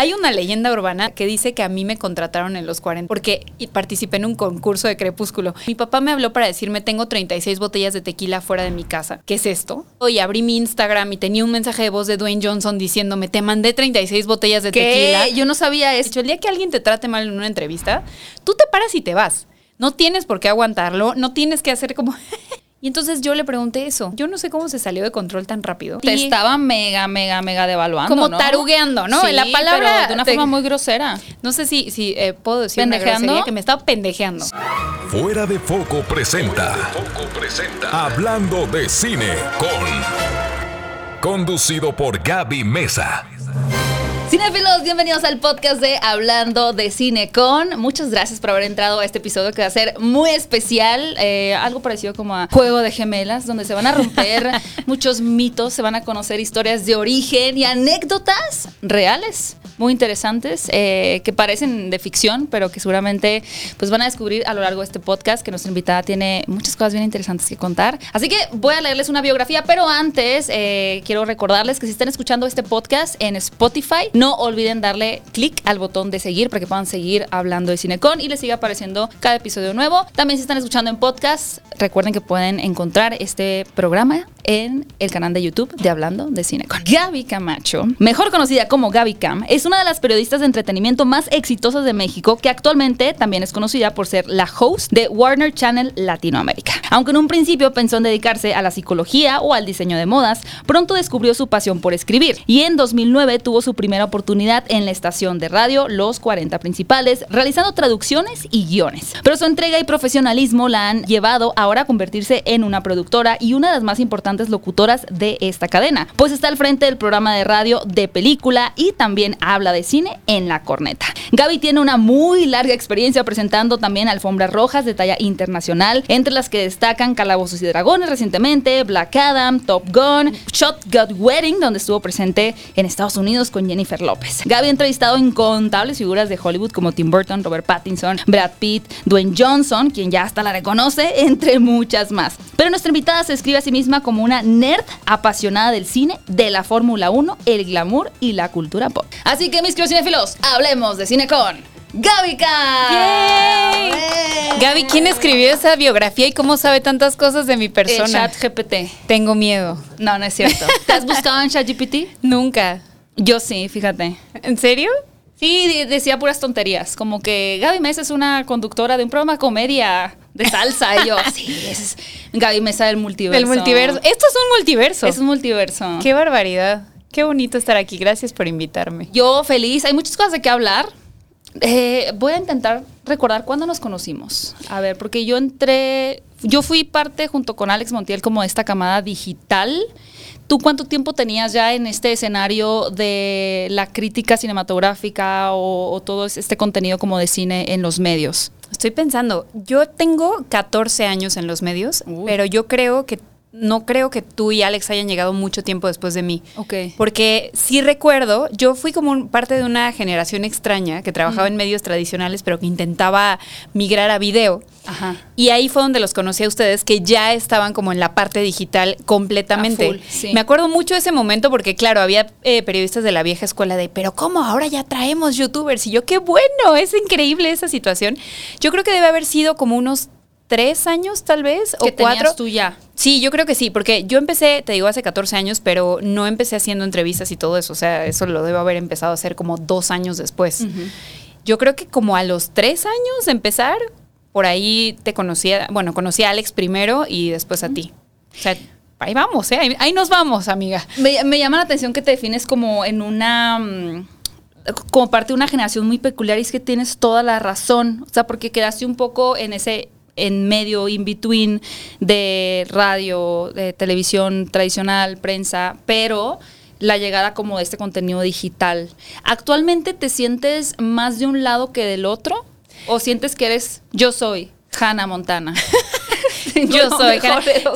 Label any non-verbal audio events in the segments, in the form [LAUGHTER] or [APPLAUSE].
Hay una leyenda urbana que dice que a mí me contrataron en los 40 porque participé en un concurso de crepúsculo. Mi papá me habló para decirme tengo 36 botellas de tequila fuera de mi casa. ¿Qué es esto? Y abrí mi Instagram y tenía un mensaje de voz de Dwayne Johnson diciéndome te mandé 36 botellas de tequila. Yo no sabía eso. El día que alguien te trate mal en una entrevista, tú te paras y te vas. No tienes por qué aguantarlo, no tienes que hacer como... [LAUGHS] Y entonces yo le pregunté eso. Yo no sé cómo se salió de control tan rápido. Te estaba mega, mega, mega devaluando. Como tarugueando, ¿no? la palabra. de una forma muy grosera. No sé si, si eh, puedo decir ¿Pendejeando? que me estaba pendejeando. Fuera de foco presenta. Fuera de foco presenta. Hablando de cine con. Conducido por Gaby Mesa. Cinefilos, bienvenidos al podcast de Hablando de Cine con. Muchas gracias por haber entrado a este episodio que va a ser muy especial. Eh, algo parecido como a Juego de Gemelas, donde se van a romper [LAUGHS] muchos mitos, se van a conocer historias de origen y anécdotas reales, muy interesantes, eh, que parecen de ficción, pero que seguramente pues van a descubrir a lo largo de este podcast que nuestra invitada tiene muchas cosas bien interesantes que contar. Así que voy a leerles una biografía, pero antes eh, quiero recordarles que si están escuchando este podcast en Spotify, no olviden darle clic al botón de seguir para que puedan seguir hablando de Cinecon y les siga apareciendo cada episodio nuevo. También si están escuchando en podcast, recuerden que pueden encontrar este programa en el canal de YouTube de Hablando de Cinecon. Gaby Camacho, mejor conocida como Gaby Cam, es una de las periodistas de entretenimiento más exitosas de México que actualmente también es conocida por ser la host de Warner Channel Latinoamérica. Aunque en un principio pensó en dedicarse a la psicología o al diseño de modas, pronto descubrió su pasión por escribir y en 2009 tuvo su primera oportunidad en la estación de radio Los 40 Principales, realizando traducciones y guiones. Pero su entrega y profesionalismo la han llevado ahora a convertirse en una productora y una de las más importantes locutoras de esta cadena, pues está al frente del programa de radio de película y también habla de cine en La Corneta. Gaby tiene una muy larga experiencia presentando también alfombras rojas de talla internacional, entre las que destacan Calabozos y Dragones recientemente, Black Adam, Top Gun, Shotgun Wedding, donde estuvo presente en Estados Unidos con Jennifer López. Gaby ha entrevistado incontables figuras de Hollywood como Tim Burton, Robert Pattinson, Brad Pitt, Dwayne Johnson, quien ya hasta la reconoce, [LAUGHS] entre muchas más. Pero nuestra invitada se escribe a sí misma como una nerd apasionada del cine, de la Fórmula 1, el glamour y la cultura pop. Así que mis queridos cinefilos, hablemos de cine con Gaby Gaby, ¿quién escribió esa biografía y cómo sabe tantas cosas de mi persona? chat GPT. Tengo miedo. No, no es cierto. ¿Te has buscado en chat GPT? Nunca. Yo sí, fíjate. ¿En serio? Sí, decía puras tonterías, como que Gaby Mesa es una conductora de un programa de comedia de salsa y yo, [LAUGHS] sí, es Gaby Mesa del multiverso. Del multiverso. Esto es un multiverso. Es un multiverso. Qué barbaridad. Qué bonito estar aquí. Gracias por invitarme. Yo feliz. Hay muchas cosas de qué hablar. Eh, voy a intentar recordar cuándo nos conocimos. A ver, porque yo entré, yo fui parte junto con Alex Montiel como de esta camada digital ¿Tú cuánto tiempo tenías ya en este escenario de la crítica cinematográfica o, todo este contenido como de cine en los medios? Estoy pensando, yo tengo 14 años en los medios, pero yo creo que no creo que tú y Alex hayan llegado mucho tiempo después de mí. Ok. Porque sí recuerdo, yo fui como parte de una generación extraña que trabajaba en medios tradicionales, pero que intentaba migrar a video. Ajá. Y ahí fue donde los conocí a ustedes, que ya estaban como en la parte digital completamente. Me acuerdo mucho de ese momento porque, claro, había eh, periodistas de la vieja escuela de, pero ¿cómo? Ahora ya traemos youtubers. Y yo, qué bueno, es increíble esa situación. Yo creo que debe haber sido como unos tres años tal vez o cuatro. tú ya. Sí, yo creo que sí, porque yo empecé, te digo, hace 14 años, pero no empecé haciendo entrevistas y todo eso. O sea, eso lo debo haber empezado a hacer como dos años después. Yo creo que como a los tres años de empezar, por ahí te conocía, bueno, conocí a Alex primero y después a ti. O sea, ahí vamos, ¿eh? Ahí, nos vamos, amiga. Me, me, llama la atención que te defines como en una... Mm, como parte de una generación muy peculiar y es que tienes toda la razón, o sea, porque quedaste un poco en ese en medio in between de radio, de televisión tradicional, prensa, pero la llegada como de este contenido digital. ¿Actualmente te sientes más de un lado que del otro? ¿O sientes que eres yo soy Hannah Montana? [LAUGHS] [LAUGHS] yo soy.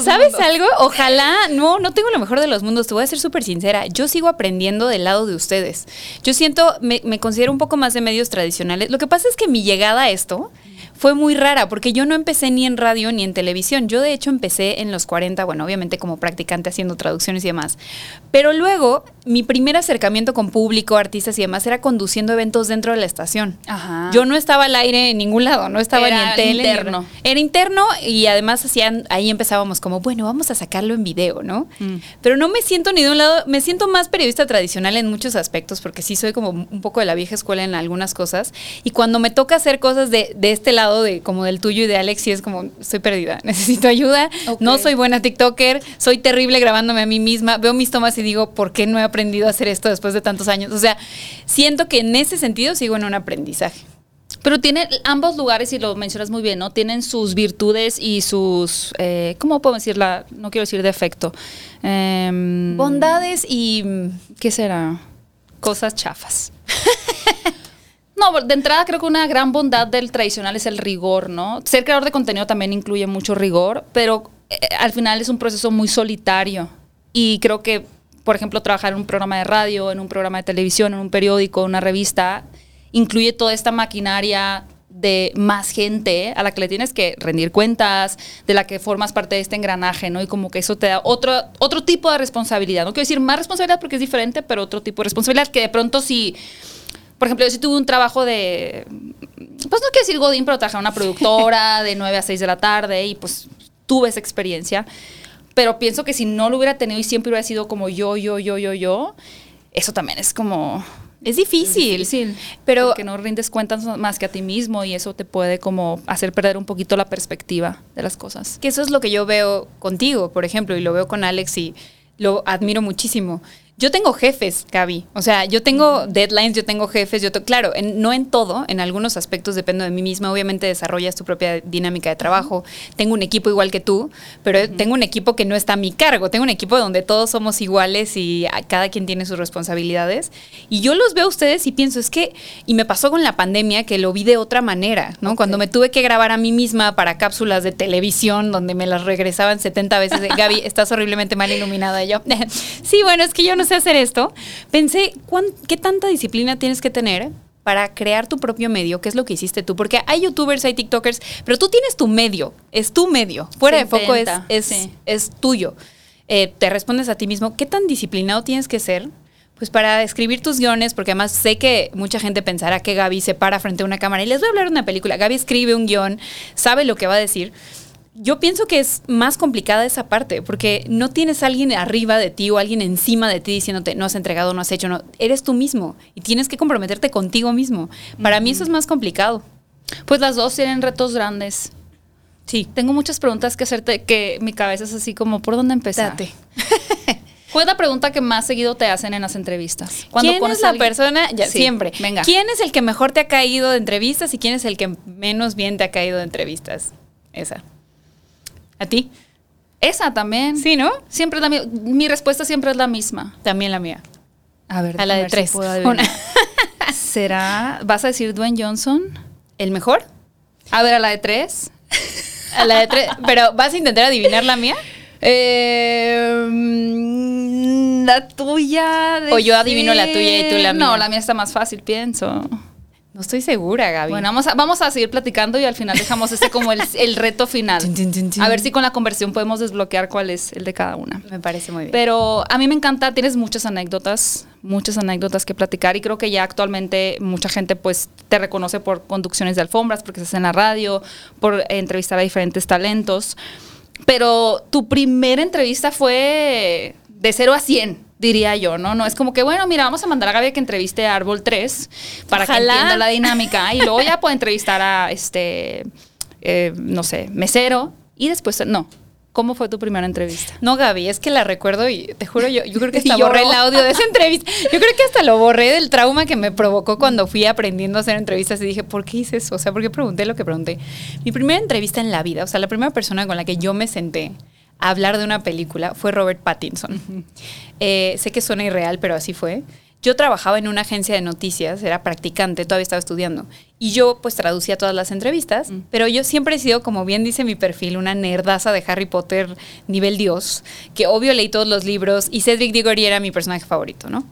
¿Sabes algo? Ojalá, no, no tengo lo mejor de los mundos. Te voy a ser súper sincera. Yo sigo aprendiendo del lado de ustedes. Yo siento, me, me, considero un poco más de medios tradicionales. Lo que pasa es que mi llegada a esto fue muy rara porque yo no empecé ni en radio ni en televisión. Yo de hecho empecé en los 40, bueno, obviamente como practicante haciendo traducciones y demás. Pero luego mi primer acercamiento con público, artistas y demás era conduciendo eventos dentro de la estación. Ajá. Yo no estaba al aire en ningún lado, no estaba Era ni en tele. ni en- interno. Era interno y además hacían, ahí empezábamos como, bueno, vamos a sacarlo en video, ¿no? Mm. Pero no me siento ni de un lado, me siento más periodista tradicional en muchos aspectos, porque sí soy como un poco de la vieja escuela en algunas cosas. Y cuando me toca hacer cosas de, de este lado, de como del tuyo y de Alex, sí es como, estoy perdida, [LAUGHS] necesito ayuda, Ok. no soy buena TikToker, soy terrible grabándome a mí misma, veo mis tomas y digo, ¿por qué no he aprendido a hacer esto después de tantos años? O sea, siento que en ese sentido sigo en un aprendizaje. Pero tiene ambos lugares, y lo mencionas muy bien, ¿no? Tienen sus virtudes y sus, eh, ¿cómo puedo decirla? No quiero decir defecto. Em, Bondades y... ¿Qué será? Cosas chafas. [LAUGHS] No, de entrada creo que una gran bondad del tradicional es el rigor, ¿no? Ser creador de contenido también incluye mucho rigor, pero eh, al final es un proceso muy solitario. Y creo que, por ejemplo, trabajar en un programa de radio, en un programa de televisión, en un periódico, en una revista, incluye toda esta maquinaria de más gente a la que le tienes que rendir cuentas, de la que formas parte de este engranaje, ¿no? Y como que eso te da otro, otro tipo de responsabilidad. No quiero decir más responsabilidad porque es diferente, pero otro tipo de responsabilidad que de pronto si, por ejemplo, yo sí tuve un trabajo de, pues no quiero decir Godín, pero trabajaba en una productora de [LAUGHS] 9 a 6 de la tarde y pues tuve esa experiencia. Pero pienso que si no lo hubiera tenido y siempre hubiera sido como yo, yo, yo, yo, yo, eso también es como... Es difícil. difícil, Pero porque no rindes cuentas más que a ti mismo y eso te puede como hacer perder un poquito la perspectiva de las cosas. que eso es lo que yo veo contigo, por ejemplo, y lo veo con Alex y lo admiro muchísimo. Yo tengo jefes, Gaby. O sea, yo tengo deadlines, yo tengo jefes, yo te- claro, en- no en todo, en algunos aspectos dependo de mí misma. Obviamente desarrollas tu propia dinámica de trabajo. Tengo un equipo igual que tú, pero tengo un equipo que no está a mi cargo. Tengo un equipo donde todos somos iguales y a- cada quien tiene sus responsabilidades. Y yo los veo a ustedes y pienso, es que, y me pasó con la pandemia que lo vi de otra manera, ¿no? Cuando me tuve que grabar a mí misma para cápsulas de televisión donde me las regresaban 70 veces. de, Gaby, estás horriblemente mal iluminada. Y yo, [LAUGHS] sí, bueno, es que yo no sé hacer esto. Pensé, ¿cuán- ¿qué tanta disciplina tienes que tener? para crear tu propio medio, que es lo que hiciste tú, porque hay youtubers, hay tiktokers, pero tú tienes tu medio, es tu medio, fuera Se de foco es, es, sí. es tuyo. Eh, te respondes a ti mismo, ¿qué tan disciplinado tienes que ser? Pues para escribir tus guiones, porque además sé que mucha gente pensará que Gaby se para frente a una cámara y les voy a hablar de una película. Gaby escribe un guion, sabe lo que va a decir. Yo pienso que es más complicada esa parte, porque no tienes a alguien arriba de ti o alguien encima de ti diciéndote, no has entregado, no has hecho, no. Eres tú mismo y tienes que comprometerte contigo mismo. Para mí eso es más complicado. Pues las dos tienen retos grandes. Sí. Tengo muchas preguntas que hacerte que mi cabeza es así como, ¿por dónde empezar? Date. [LAUGHS] ¿Cuál es la pregunta que más seguido te hacen en las entrevistas? Cuando ¿Quién es la alguien- persona? Ya, Sí, siempre. Venga. ¿Quién es el que mejor te ha caído de entrevistas y quién es el que menos bien te ha caído de entrevistas? Esa. ¿A ti? Esa también. Sí, ¿no? Siempre la mi, mi respuesta siempre es la misma. También la mía. A ver, A la de ver si tres. puedo. [LAUGHS] ¿Será? ¿Vas a decir Dwayne Johnson? ¿El mejor? A ver, a la de tres. A la de tres. Pero ¿vas a intentar adivinar la mía? Eh, mm, la tuya. O yo adivino la tuya y tú la mía. No, la mía está más fácil, pienso. No estoy segura, Gaby. Bueno, vamos a, vamos a seguir platicando y al final dejamos este como el, [LAUGHS] el reto final. A ver si con la conversión podemos desbloquear cuál es el de cada una. me parece muy bien. Pero a mí me encanta, tienes muchas anécdotas, muchas anécdotas que platicar y creo que ya actualmente mucha gente pues te reconoce por conducciones de alfombras, porque estás en la radio, por entrevistar a diferentes talentos. Pero tu primera entrevista fue de 0 a 100, diría yo, ¿no? No es como que, bueno, mira, vamos a mandar a Gaby a que entreviste a Árbol 3 para que entienda la dinámica y luego ya puede [LAUGHS] entrevistar a, este, eh, no sé, mesero y después, no. ¿Cómo fue tu primera entrevista? No, Gaby, es que la recuerdo y te juro, yo, yo creo que [LAUGHS] hasta borré el audio de esa [LAUGHS] entrevista. Yo creo que hasta lo borré del trauma que me provocó cuando fui aprendiendo a hacer entrevistas y dije, ¿por qué hice eso? O sea, ¿por qué pregunté lo que pregunté? Mi primera entrevista en la vida, o sea, la primera persona con la que yo me senté a hablar de una película fue Robert Pattinson. Eh, sé que suena irreal, pero así fue. Yo trabajaba en una agencia de noticias, era practicante, todavía estaba estudiando. Y yo pues traducía todas las entrevistas, Mm. pero yo siempre he sido, como bien dice mi perfil, una nerdaza de Harry Potter nivel Dios, que obvio leí todos los libros y Cedric Diggory era mi personaje favorito, ¿no?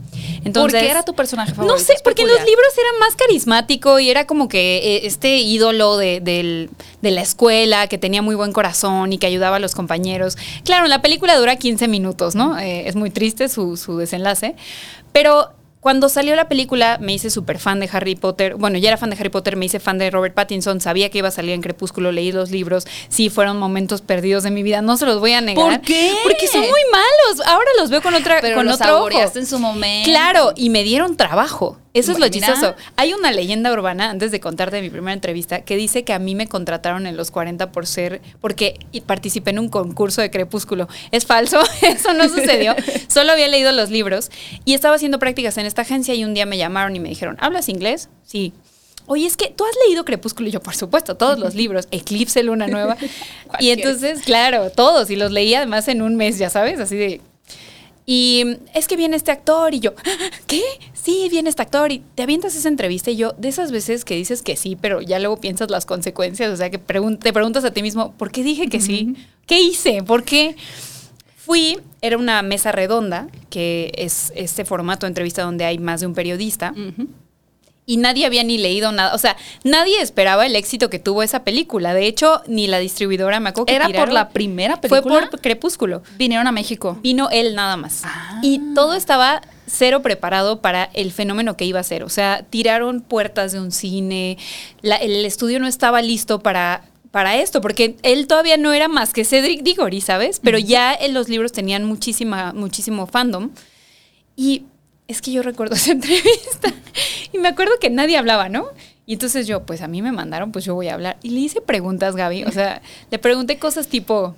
¿Por qué era tu personaje favorito? No sé, porque en los libros era más carismático y era como que eh, este ídolo de, del- de la escuela que tenía muy buen corazón y que ayudaba a los compañeros. Claro, la película dura 15 minutos, ¿no? Eh, es muy triste su, su desenlace, pero... Cuando salió la película me hice súper fan de Harry Potter. Bueno, ya era fan de Harry Potter, me hice fan de Robert Pattinson, sabía que iba a salir en Crepúsculo, leí los libros. Sí, fueron momentos perdidos de mi vida, no se los voy a negar. ¿Por qué? Porque son muy malos. Ahora los veo con otra Pero con los otro ojo. en su momento. Claro, y me dieron trabajo. Eso es lo Mira. chistoso. Hay una leyenda urbana, antes de contarte mi primera entrevista, que dice que a mí me contrataron en los 40 por ser, porque participé en un concurso de crepúsculo. Es falso, [LAUGHS] eso no sucedió. [LAUGHS] Solo había leído los libros y estaba haciendo prácticas en esta agencia y un día me llamaron y me dijeron, ¿hablas inglés? Sí. Oye, es que tú has leído Crepúsculo y yo, por supuesto, todos los libros, Eclipse, Luna Nueva. [LAUGHS] y entonces, claro, todos, y los leí además en un mes, ya sabes, así de, y es que viene este actor y yo, ¿qué? Sí, viene este actor y te avientas esa entrevista y yo, de esas veces que dices que sí, pero ya luego piensas las consecuencias, o sea, que pregun- te preguntas a ti mismo, ¿por qué dije que sí? ¿Qué hice? ¿Por qué? Fui, era una mesa redonda, que es este formato de entrevista donde hay más de un periodista. Y nadie había ni leído nada, o sea, nadie esperaba el éxito que tuvo esa película, de hecho, ni la distribuidora me acuerdo que ¿Era por la primera Fue película? por Crepúsculo Vinieron a México. vino él nada más. Ah. Y todo estaba cero preparado para el fenómeno que iba a ser. O sea, tiraron puertas de un cine, la- el estudio no estaba listo para, para esto, porque él todavía no era más que Cedric Diggory, ¿sabes? Pero ya en los libros tenían muchísima, muchísimo fandom. Y es que yo recuerdo [LAUGHS] esa entrevista y me acuerdo que nadie hablaba, ¿no? Y entonces yo, pues a mí me mandaron, pues yo voy a hablar. Y le hice preguntas, Gaby. O sea, le pregunté cosas tipo,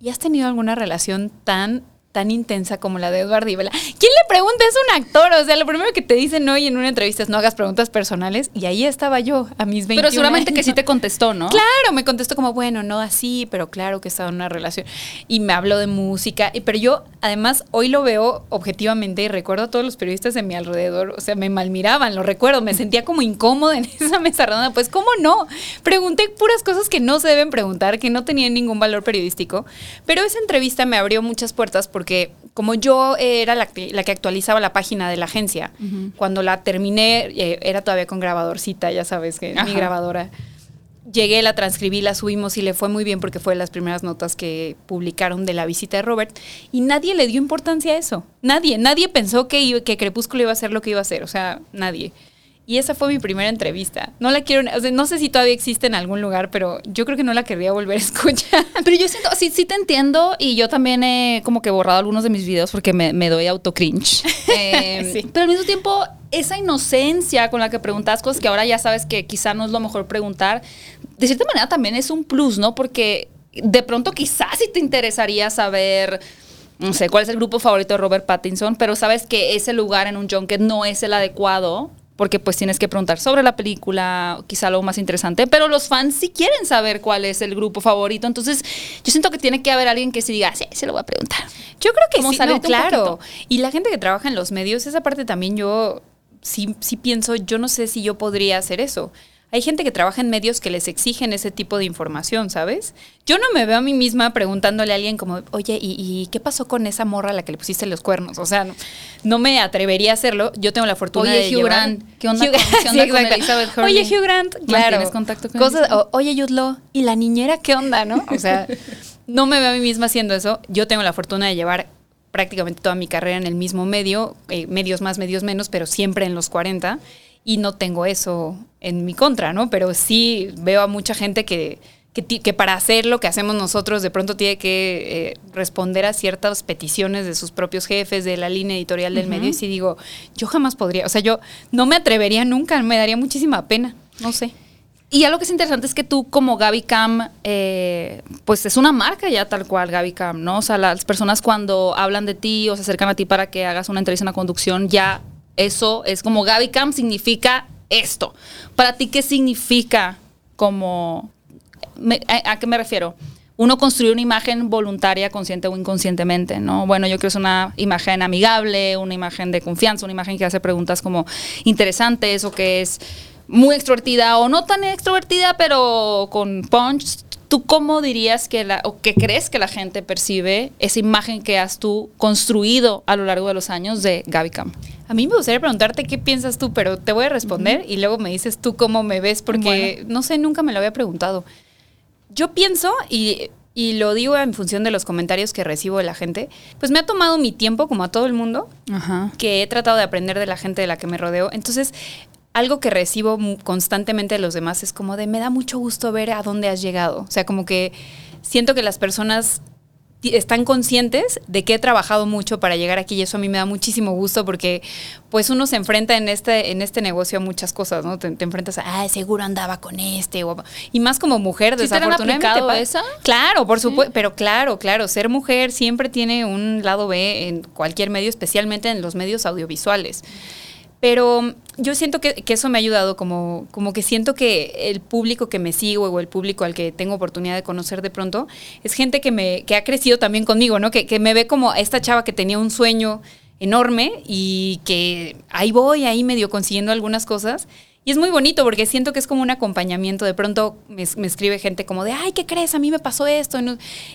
¿y has tenido alguna relación tan tan intensa como la de Eduardo Ibela. ¿Quién le pregunta? Es un actor. O sea, lo primero que te dicen hoy en una entrevista es no hagas preguntas personales. Y ahí estaba yo, a mis 21 Pero seguramente que sí te contestó, ¿no? Claro, me contestó como, bueno, no así, pero claro que estaba en una relación. Y me habló de música. Y- Pero yo, además, hoy lo veo objetivamente y recuerdo a todos los periodistas de mi alrededor. O sea, me malmiraban, lo recuerdo. Me sentía como incómoda en [LAUGHS] esa mesa redonda. Pues, ¿cómo no? Pregunté puras cosas que no se deben preguntar, que no tenían ningún valor periodístico. Pero esa entrevista me abrió muchas puertas porque como yo era la que, la que actualizaba la página de la agencia, cuando la terminé, eh, era todavía con grabadorcita, ya sabes que mi grabadora. Llegué, la transcribí, la subimos y le fue muy bien porque fue de las primeras notas que publicaron de la visita de Robert. Y nadie le dio importancia a eso. Nadie, nadie pensó que, iba- que Crepúsculo iba a ser lo que iba a ser. O sea, nadie. Y esa fue mi primera entrevista. No la quiero, o sea, no sé si todavía existe en algún lugar, pero yo creo que no la querría volver a [LAUGHS] escuchar. Pero yo siento, sí, sí te entiendo y yo también he como que borrado algunos de mis videos porque me, me doy auto cringe. [LAUGHS] Eh, Sí. Pero al mismo tiempo, esa inocencia con la que preguntas cosas que ahora ya sabes que quizá no es lo mejor preguntar, de cierta manera también es un plus, ¿no? Porque de pronto quizás sí te interesaría saber... No sé cuál es el grupo favorito de Robert Pattinson, pero sabes que ese lugar en un junket no es el adecuado porque pues tienes que preguntar sobre la película, quizá algo más interesante, pero los fans sí quieren saber cuál es el grupo favorito, entonces yo siento que tiene que haber alguien que sí diga, sí, se lo voy a preguntar. Yo creo que Como sí, no, claro. Y la gente que trabaja en los medios, esa parte también yo sí, sí pienso, yo no sé si yo podría hacer eso. Hay gente que trabaja en medios que les exigen ese tipo de información, ¿sabes? Yo no me veo a mí misma preguntándole a alguien como, oye, ¿y, y qué pasó con esa morra a la que le pusiste los cuernos? O sea, no, no me atrevería a hacerlo. Yo tengo la fortuna Oye, de Hugh llevar- Grant, ¿qué onda Hugh- con- qué [LAUGHS] Sí, onda con. Elizabeth Hurley? Oye, Hugh Grant, claro. ¿Mantienes contacto con Cosas, o, oye, Law, ¿y la niñera qué onda, no? O sea, [LAUGHS] no me veo a mí misma haciendo eso. Yo tengo la fortuna de llevar prácticamente toda mi carrera en el mismo medio, eh, medios más, medios menos, pero siempre en los 40. Y no tengo eso en mi contra, ¿no? Pero sí veo a mucha gente que, que, para hacer lo que hacemos nosotros de pronto tiene que eh, responder a ciertas peticiones de sus propios jefes, de la línea editorial del medio. Y sí digo, yo jamás podría, o sea, yo no me atrevería nunca, me daría muchísima pena, no sé. Y algo que es interesante es que tú como Gaby Cam, eh, pues es una marca ya tal cual Gaby Cam, ¿no? O sea, las personas cuando hablan de ti o se acercan a ti para que hagas una entrevista en la conducción, ya eso es como Gaby Cam significa esto. Para ti, ¿qué significa como... me- a, a qué me refiero? uno construye una imagen voluntaria, consciente o inconscientemente, ¿no? Bueno, yo creo que es una imagen amigable, una imagen de confianza, una imagen que hace preguntas como interesantes o que es muy extrovertida o no tan extrovertida, pero con punch. ¿Tú cómo dirías que la, o qué crees que la gente percibe esa imagen que has tú construido a lo largo de los años de Gaby Cam? A mí me gustaría preguntarte qué piensas tú, pero te voy a responder y luego me dices tú cómo me ves, porque no sé, nunca me lo había preguntado. Yo pienso, y, y, lo digo en función de los comentarios que recibo de la gente, pues me ha tomado mi tiempo, como a todo el mundo, que he tratado de aprender de la gente de la que me rodeo. Entonces, algo que recibo constantemente de los demás es como de, me da mucho gusto ver a dónde has llegado. O sea, como que siento que las personas están conscientes de que he trabajado mucho para llegar aquí y eso a mí me da muchísimo gusto porque pues uno se enfrenta en este, en este negocio a muchas cosas, ¿no? Te, enfrentas a, ah, seguro andaba con este, y más como mujer, desafortunadamente. ¿Te esa? Claro, por supuesto, pero claro, claro, ser mujer siempre tiene un lado B en cualquier medio, especialmente en los medios audiovisuales. Pero yo siento que, eso me ha ayudado, como, como que siento que el público que me sigo o el público al que tengo oportunidad de conocer de pronto es gente que, me, que ha crecido también conmigo, ¿no? Que, que me ve como esta chava que tenía un sueño enorme y que ahí voy, ahí medio consiguiendo algunas cosas y es muy bonito porque siento que es como un acompañamiento. De pronto me, escribe gente como de, ay, ¿qué crees? A mí me pasó esto.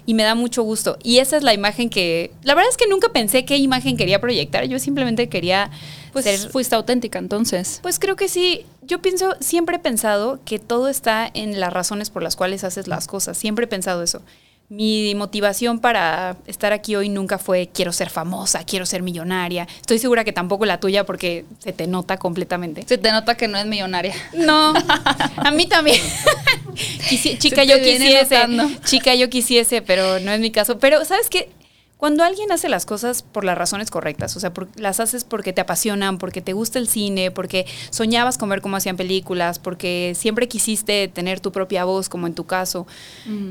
Y me da mucho gusto. Y esa es la imagen que, la verdad es que nunca pensé qué imagen quería proyectar. Yo simplemente quería... Pues ser, fuiste auténtica entonces. Pues creo que sí. Yo pienso, siempre he pensado que todo está en las razones por las cuales haces las cosas. Siempre he pensado eso mi motivación para estar aquí hoy nunca fue quiero ser famosa, quiero ser millonaria. Estoy segura que tampoco la tuya porque se te nota completamente. Se te nota que no es millonaria. No, a mí también. [LAUGHS] chica, yo quisiese. Chica, yo quisiese, pero no es mi caso. Pero, ¿sabes qué? Cuando alguien hace las cosas por las razones correctas, o sea, las haces porque te apasionan, porque te gusta el cine, porque soñabas con ver cómo hacían películas, porque siempre quisiste tener tu propia voz, como en tu caso,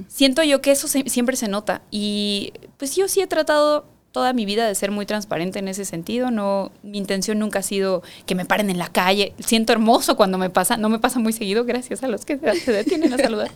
siento yo que eso siempre se nota. Y pues yo sí he tratado toda mi vida de ser muy transparente en ese sentido. No, mi intención nunca ha sido que me paren en la calle. Siento hermoso cuando me pasa, no me pasa muy seguido, gracias a los que se detienen a saludar.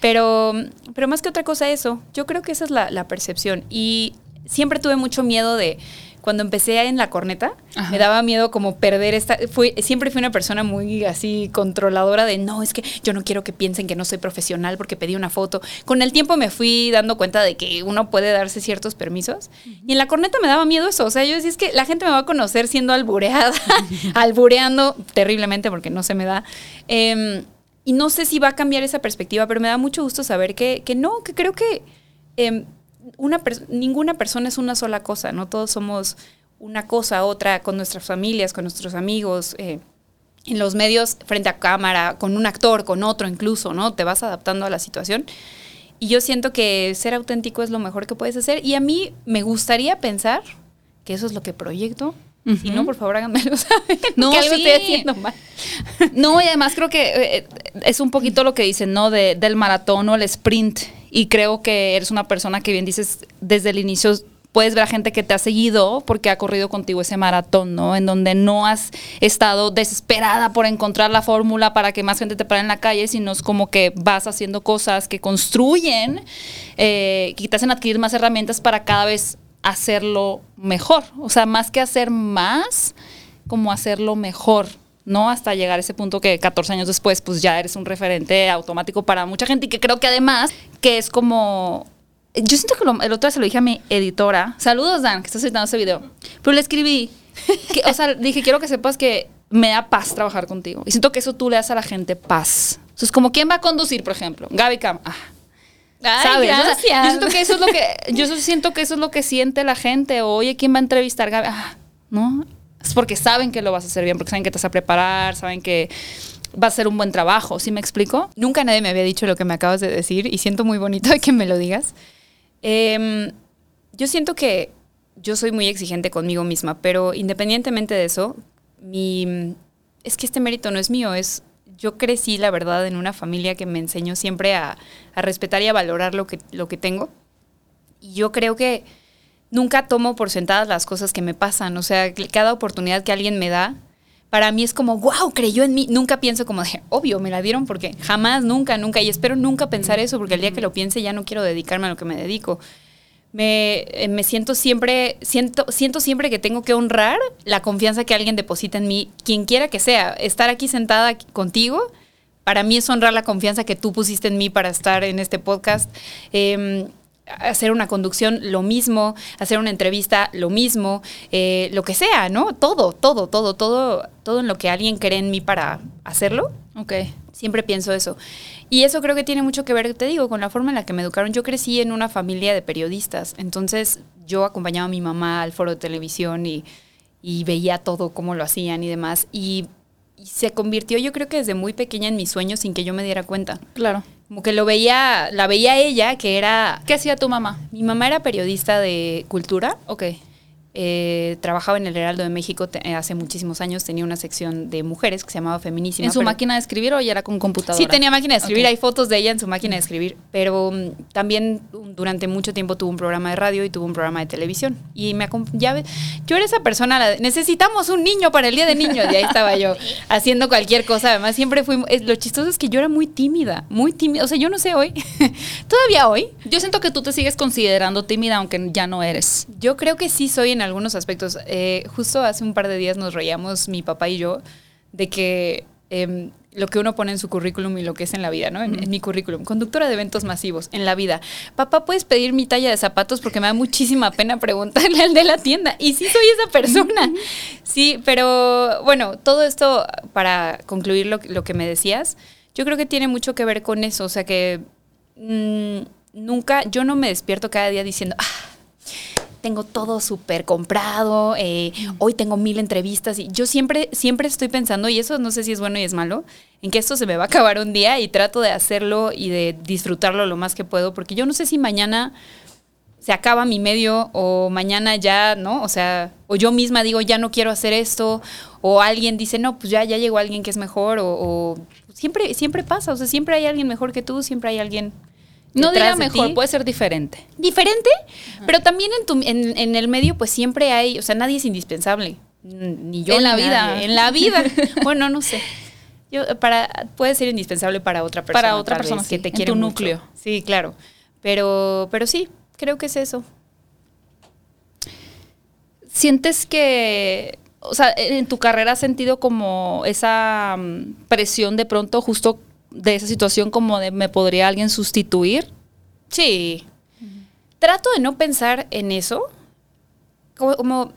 Pero, pero más que otra cosa eso, yo creo que esa es la, percepción. Y siempre tuve mucho miedo de, cuando empecé en la corneta, me daba miedo como perder esta. Fui, siempre fui una persona muy así controladora de no, es que yo no quiero que piensen que no soy profesional porque pedí una foto. Con el tiempo me fui dando cuenta de que uno puede darse ciertos permisos. Y en la corneta me daba miedo eso. O sea, yo decía, es que la gente me va a conocer siendo albureada, [LAUGHS] albureando terriblemente porque no se me da. Em, y no sé si va a cambiar esa perspectiva, pero me da mucho gusto saber que, que no, que creo que em, una ninguna persona es una sola cosa, ¿no? Todos somos una cosa, otra, con nuestras familias, con nuestros amigos, eh, en los medios, frente a cámara, con un actor, con otro incluso, ¿no? Te vas adaptando a la situación. Y yo siento que ser auténtico es lo mejor que puedes hacer. Y a mí me gustaría pensar que eso es lo que proyecto, si no, por favor, háganmelo [LAUGHS] saber. No, que estoy haciendo mal. No, y además creo que eh, es un poquito lo que dicen, ¿no? De, del maratón o el sprint. Y creo que eres una persona que bien dices desde el inicio puedes ver a gente que te ha seguido porque ha corrido contigo ese maratón, ¿no? En donde no has estado desesperada por encontrar la fórmula para que más gente te pare en la calle, sino es como que vas haciendo cosas que construyen, eh, que te hacen adquirir más herramientas para cada vez hacerlo mejor. O sea, más que hacer más, como hacerlo mejor. ¿No? Hasta llegar a ese punto que 14 años después, pues ya eres un referente automático para mucha gente y que creo que además, que es como... Yo siento que el otro día se lo dije a mi editora. Saludos, Dan, que estás editando ese video. Pero le escribí, que, o sea, dije, quiero que sepas que me da paz trabajar contigo. Y siento que eso tú le das a la gente paz. Entonces, como, ¿quién va a conducir, por ejemplo? Gaby Cam. Ah, ¿Sabes? yo siento que eso es lo que yo siento que eso es lo que siente la gente. Oye, ¿quién va a entrevistar? Ah, ¿no? Es porque saben que lo vas a hacer bien, porque saben que te vas a preparar, saben que va a ser un buen trabajo. ¿Sí me explico? Nunca nadie me había dicho lo que me acabas de decir y siento muy bonito de que me lo digas. Em, yo siento que yo soy muy exigente conmigo misma, pero independientemente de eso, mi, es que este mérito no es mío, es yo crecí, la verdad, en una familia que me enseñó siempre a, respetar y a valorar lo que, lo que tengo. Y yo creo que nunca tomo por sentadas las cosas que me pasan. O sea, cada oportunidad que alguien me da, para mí es como, wow, creyó en mí. Nunca pienso como de, [LAUGHS] obvio, me la dieron porque jamás, nunca, nunca. Y espero nunca pensar eso porque el día que lo piense ya no quiero dedicarme a lo que me dedico. Me, eh, me siento siempre, siento, siento siempre que tengo que honrar la confianza que alguien deposita en mí, quien quiera que sea. Estar aquí sentada contigo, para mí es honrar la confianza que tú pusiste en mí para estar en este podcast. Em, hacer una conducción, lo mismo, hacer una entrevista, lo mismo, eh, lo que sea, ¿no? Todo, todo, todo, todo, todo en lo que alguien cree en mí para hacerlo. Ok. Siempre pienso eso. Y eso creo que tiene mucho que ver, te digo, con la forma en la que me educaron. Yo crecí en una familia de periodistas, entonces yo acompañaba a mi mamá al foro de televisión y, y veía todo, cómo lo hacían y demás. Y, y se convirtió yo creo que desde muy pequeña en mis sueños sin que yo me diera cuenta. Claro. Como que lo veía, la veía ella, que era... ¿Qué hacía tu mamá? Mi mamá era periodista de cultura. Ok. Eh, trabajaba en el Heraldo de México te- eh, hace muchísimos años, tenía una sección de mujeres que se llamaba Feminísima. ¿En su máquina de escribir o ya era con computadora? Sí, tenía máquina de escribir, Ok. hay fotos de ella en su máquina de escribir, pero mm, también um, durante mucho tiempo tuvo un programa de radio y tuvo un programa de televisión. Y me ya yo era esa persona, la de, necesitamos un niño para el Día de Niños, y ahí estaba yo [LAUGHS] haciendo cualquier cosa. Además, siempre fui, es- lo chistoso es que yo era muy tímida, muy tímida, o sea, yo no sé hoy, [LAUGHS] todavía hoy, Yo siento que tú te sigues considerando tímida aunque ya no eres. yo creo que sí soy en algunos aspectos. Eh, justo hace un par de días nos reíamos mi papá y yo de que em, lo que uno pone en su currículum y lo que es en la vida, ¿no? En, en mi currículum, conductora de eventos masivos, en la vida. Papá, ¿puedes pedir mi talla de zapatos? Porque me da muchísima pena preguntarle al de la tienda. Y sí soy esa persona. Sí, pero bueno, todo esto, para concluir lo, lo que me decías, yo creo que tiene mucho que ver con eso. O sea que mm, nunca, yo no me despierto cada día diciendo, ah, tengo todo súper comprado, eh, hoy tengo mil entrevistas y yo siempre, siempre estoy pensando, y eso no sé si es bueno y es malo, en que esto se me va a acabar un día y trato de hacerlo y de disfrutarlo lo más que puedo, porque yo no sé si mañana se acaba mi medio o mañana ya, ¿no? O sea, o yo misma digo, ya no quiero hacer esto, o alguien dice, no, pues ya, ya llegó alguien que es mejor, o, o siempre, siempre pasa, o sea, siempre hay alguien mejor que tú, siempre hay alguien... No diría mejor, puede ser diferente. diferente, pero también en, tu, en, en el medio pues siempre hay, o sea, nadie es indispensable, ni yo. En la vida. En la vida. [LAUGHS] bueno, no sé. Yo, para, puede ser indispensable para otra persona. Para otra persona, vez, que te en quiere tu mucho. núcleo. Sí, claro. Pero, pero sí, creo que es eso. ¿Sientes que, o sea, en tu carrera has sentido como esa mm, presión de pronto justo de esa situación como de me podría alguien sustituir? Sí. Trato de no pensar en eso. Como, como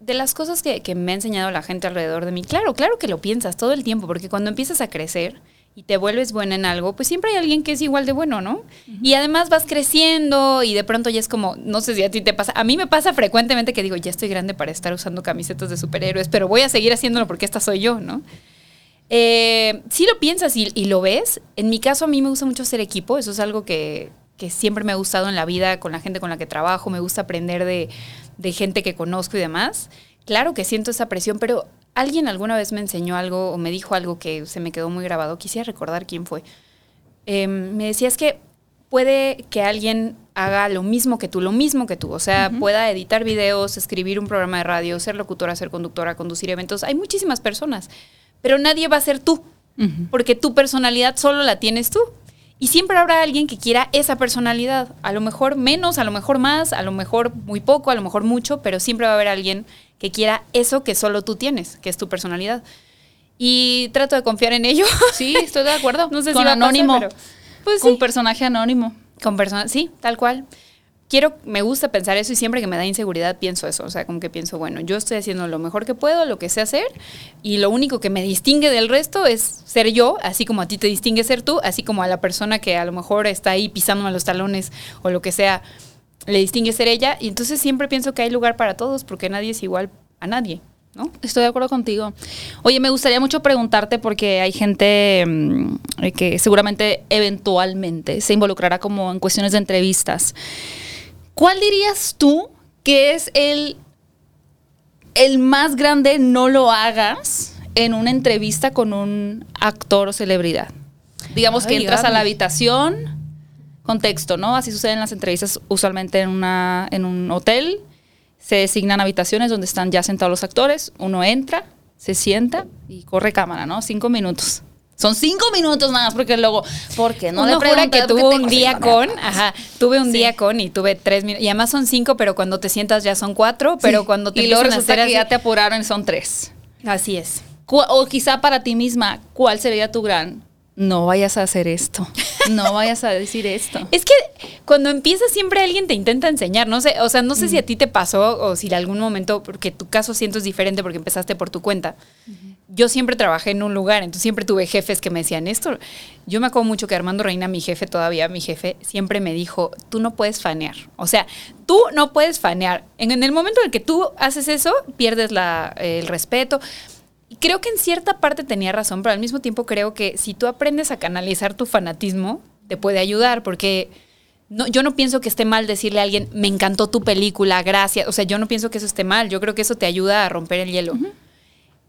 de las cosas que, que me ha enseñado la gente alrededor de mí. Claro, claro que lo piensas todo el tiempo, porque cuando empiezas a crecer y te vuelves buena en algo, pues siempre hay alguien que es igual de bueno, ¿no? Y además vas creciendo y de pronto ya es como, no sé si a ti te pasa, a mí me pasa frecuentemente que digo, ya estoy grande para estar usando camisetas de superhéroes, pero voy a seguir haciéndolo porque esta soy yo, ¿no? Eh, si lo piensas y, y lo ves, en mi caso a mí me gusta mucho ser equipo, eso es algo que, que siempre me ha gustado en la vida, con la gente con la que trabajo, me gusta aprender de, de gente que conozco y demás. Claro que siento esa presión, pero alguien alguna vez me enseñó algo o me dijo algo que se me quedó muy grabado, quisiera recordar quién fue. Eh, me decía es que puede que alguien haga lo mismo que tú, lo mismo que tú, o sea, pueda editar videos, escribir un programa de radio, ser locutora, ser conductora, conducir eventos. Hay muchísimas personas, pero nadie va a ser tú, porque tu personalidad solo la tienes tú. Y siempre habrá alguien que quiera esa personalidad, a lo mejor menos, a lo mejor más, a lo mejor muy poco, a lo mejor mucho, pero siempre va a haber alguien que quiera eso que solo tú tienes, que es tu personalidad. Y trato de confiar en ello. [LAUGHS] Sí, estoy de acuerdo. No sé si va a pasar, anónimo. pero- pues con sí. personaje anónimo. Con personas, sí, tal cual. Quiero, me gusta pensar eso y siempre que me da inseguridad pienso eso. O sea, como que pienso, bueno, yo estoy haciendo lo mejor que puedo, lo que sé hacer, y lo único que me distingue del resto es ser yo, así como a ti te distingue ser tú, así como a la persona que a lo mejor está ahí pisándome los talones o lo que sea, le distingue ser ella. Y entonces siempre pienso que hay lugar para todos porque nadie es igual a nadie, ¿no? Estoy de acuerdo contigo. Oye, me gustaría mucho preguntarte porque hay gente mm, que seguramente eventualmente se involucrará como en cuestiones de entrevistas. ¿Cuál dirías tú que es el, el más grande no lo hagas en una entrevista con un actor o celebridad? Digamos que entras a la habitación, contexto, ¿no? Así suceden las entrevistas usualmente en, una, en un hotel se designan habitaciones donde están ya sentados los actores, uno entra, se sienta y corre cámara, ¿no? Cinco minutos. Son cinco minutos nada más, porque luego, porque no Uno le jura que tuvo un día con, ajá, tuve un Sí. día con y tuve tres minutos. Y además son cinco, pero cuando te sientas ya son cuatro, pero Sí. cuando te y luego resulta ya te apuraron son tres. Así es. O quizá para ti misma, ¿cuál sería tu gran? No vayas a hacer esto. No vayas a decir esto. [LAUGHS] Es que cuando empiezas siempre alguien te intenta enseñar, no sé, o sea, no sé si a ti te pasó o si en algún momento, porque tu caso siento es diferente porque empezaste por tu cuenta. Yo siempre trabajé en un lugar, entonces siempre tuve jefes que me decían esto. Yo me acuerdo mucho que Armando Reina, mi jefe todavía, mi jefe, siempre me dijo, tú no puedes fanear. O sea, tú no puedes fanear. En, el momento en el que tú haces eso, pierdes el respeto. Y creo que en cierta parte tenía razón, pero al mismo tiempo creo que si tú aprendes a canalizar tu fanatismo, te puede ayudar, porque no, yo no pienso que esté mal decirle a alguien, me encantó tu película, gracias. O sea, yo no pienso que eso esté mal, yo creo que eso te ayuda a romper el hielo.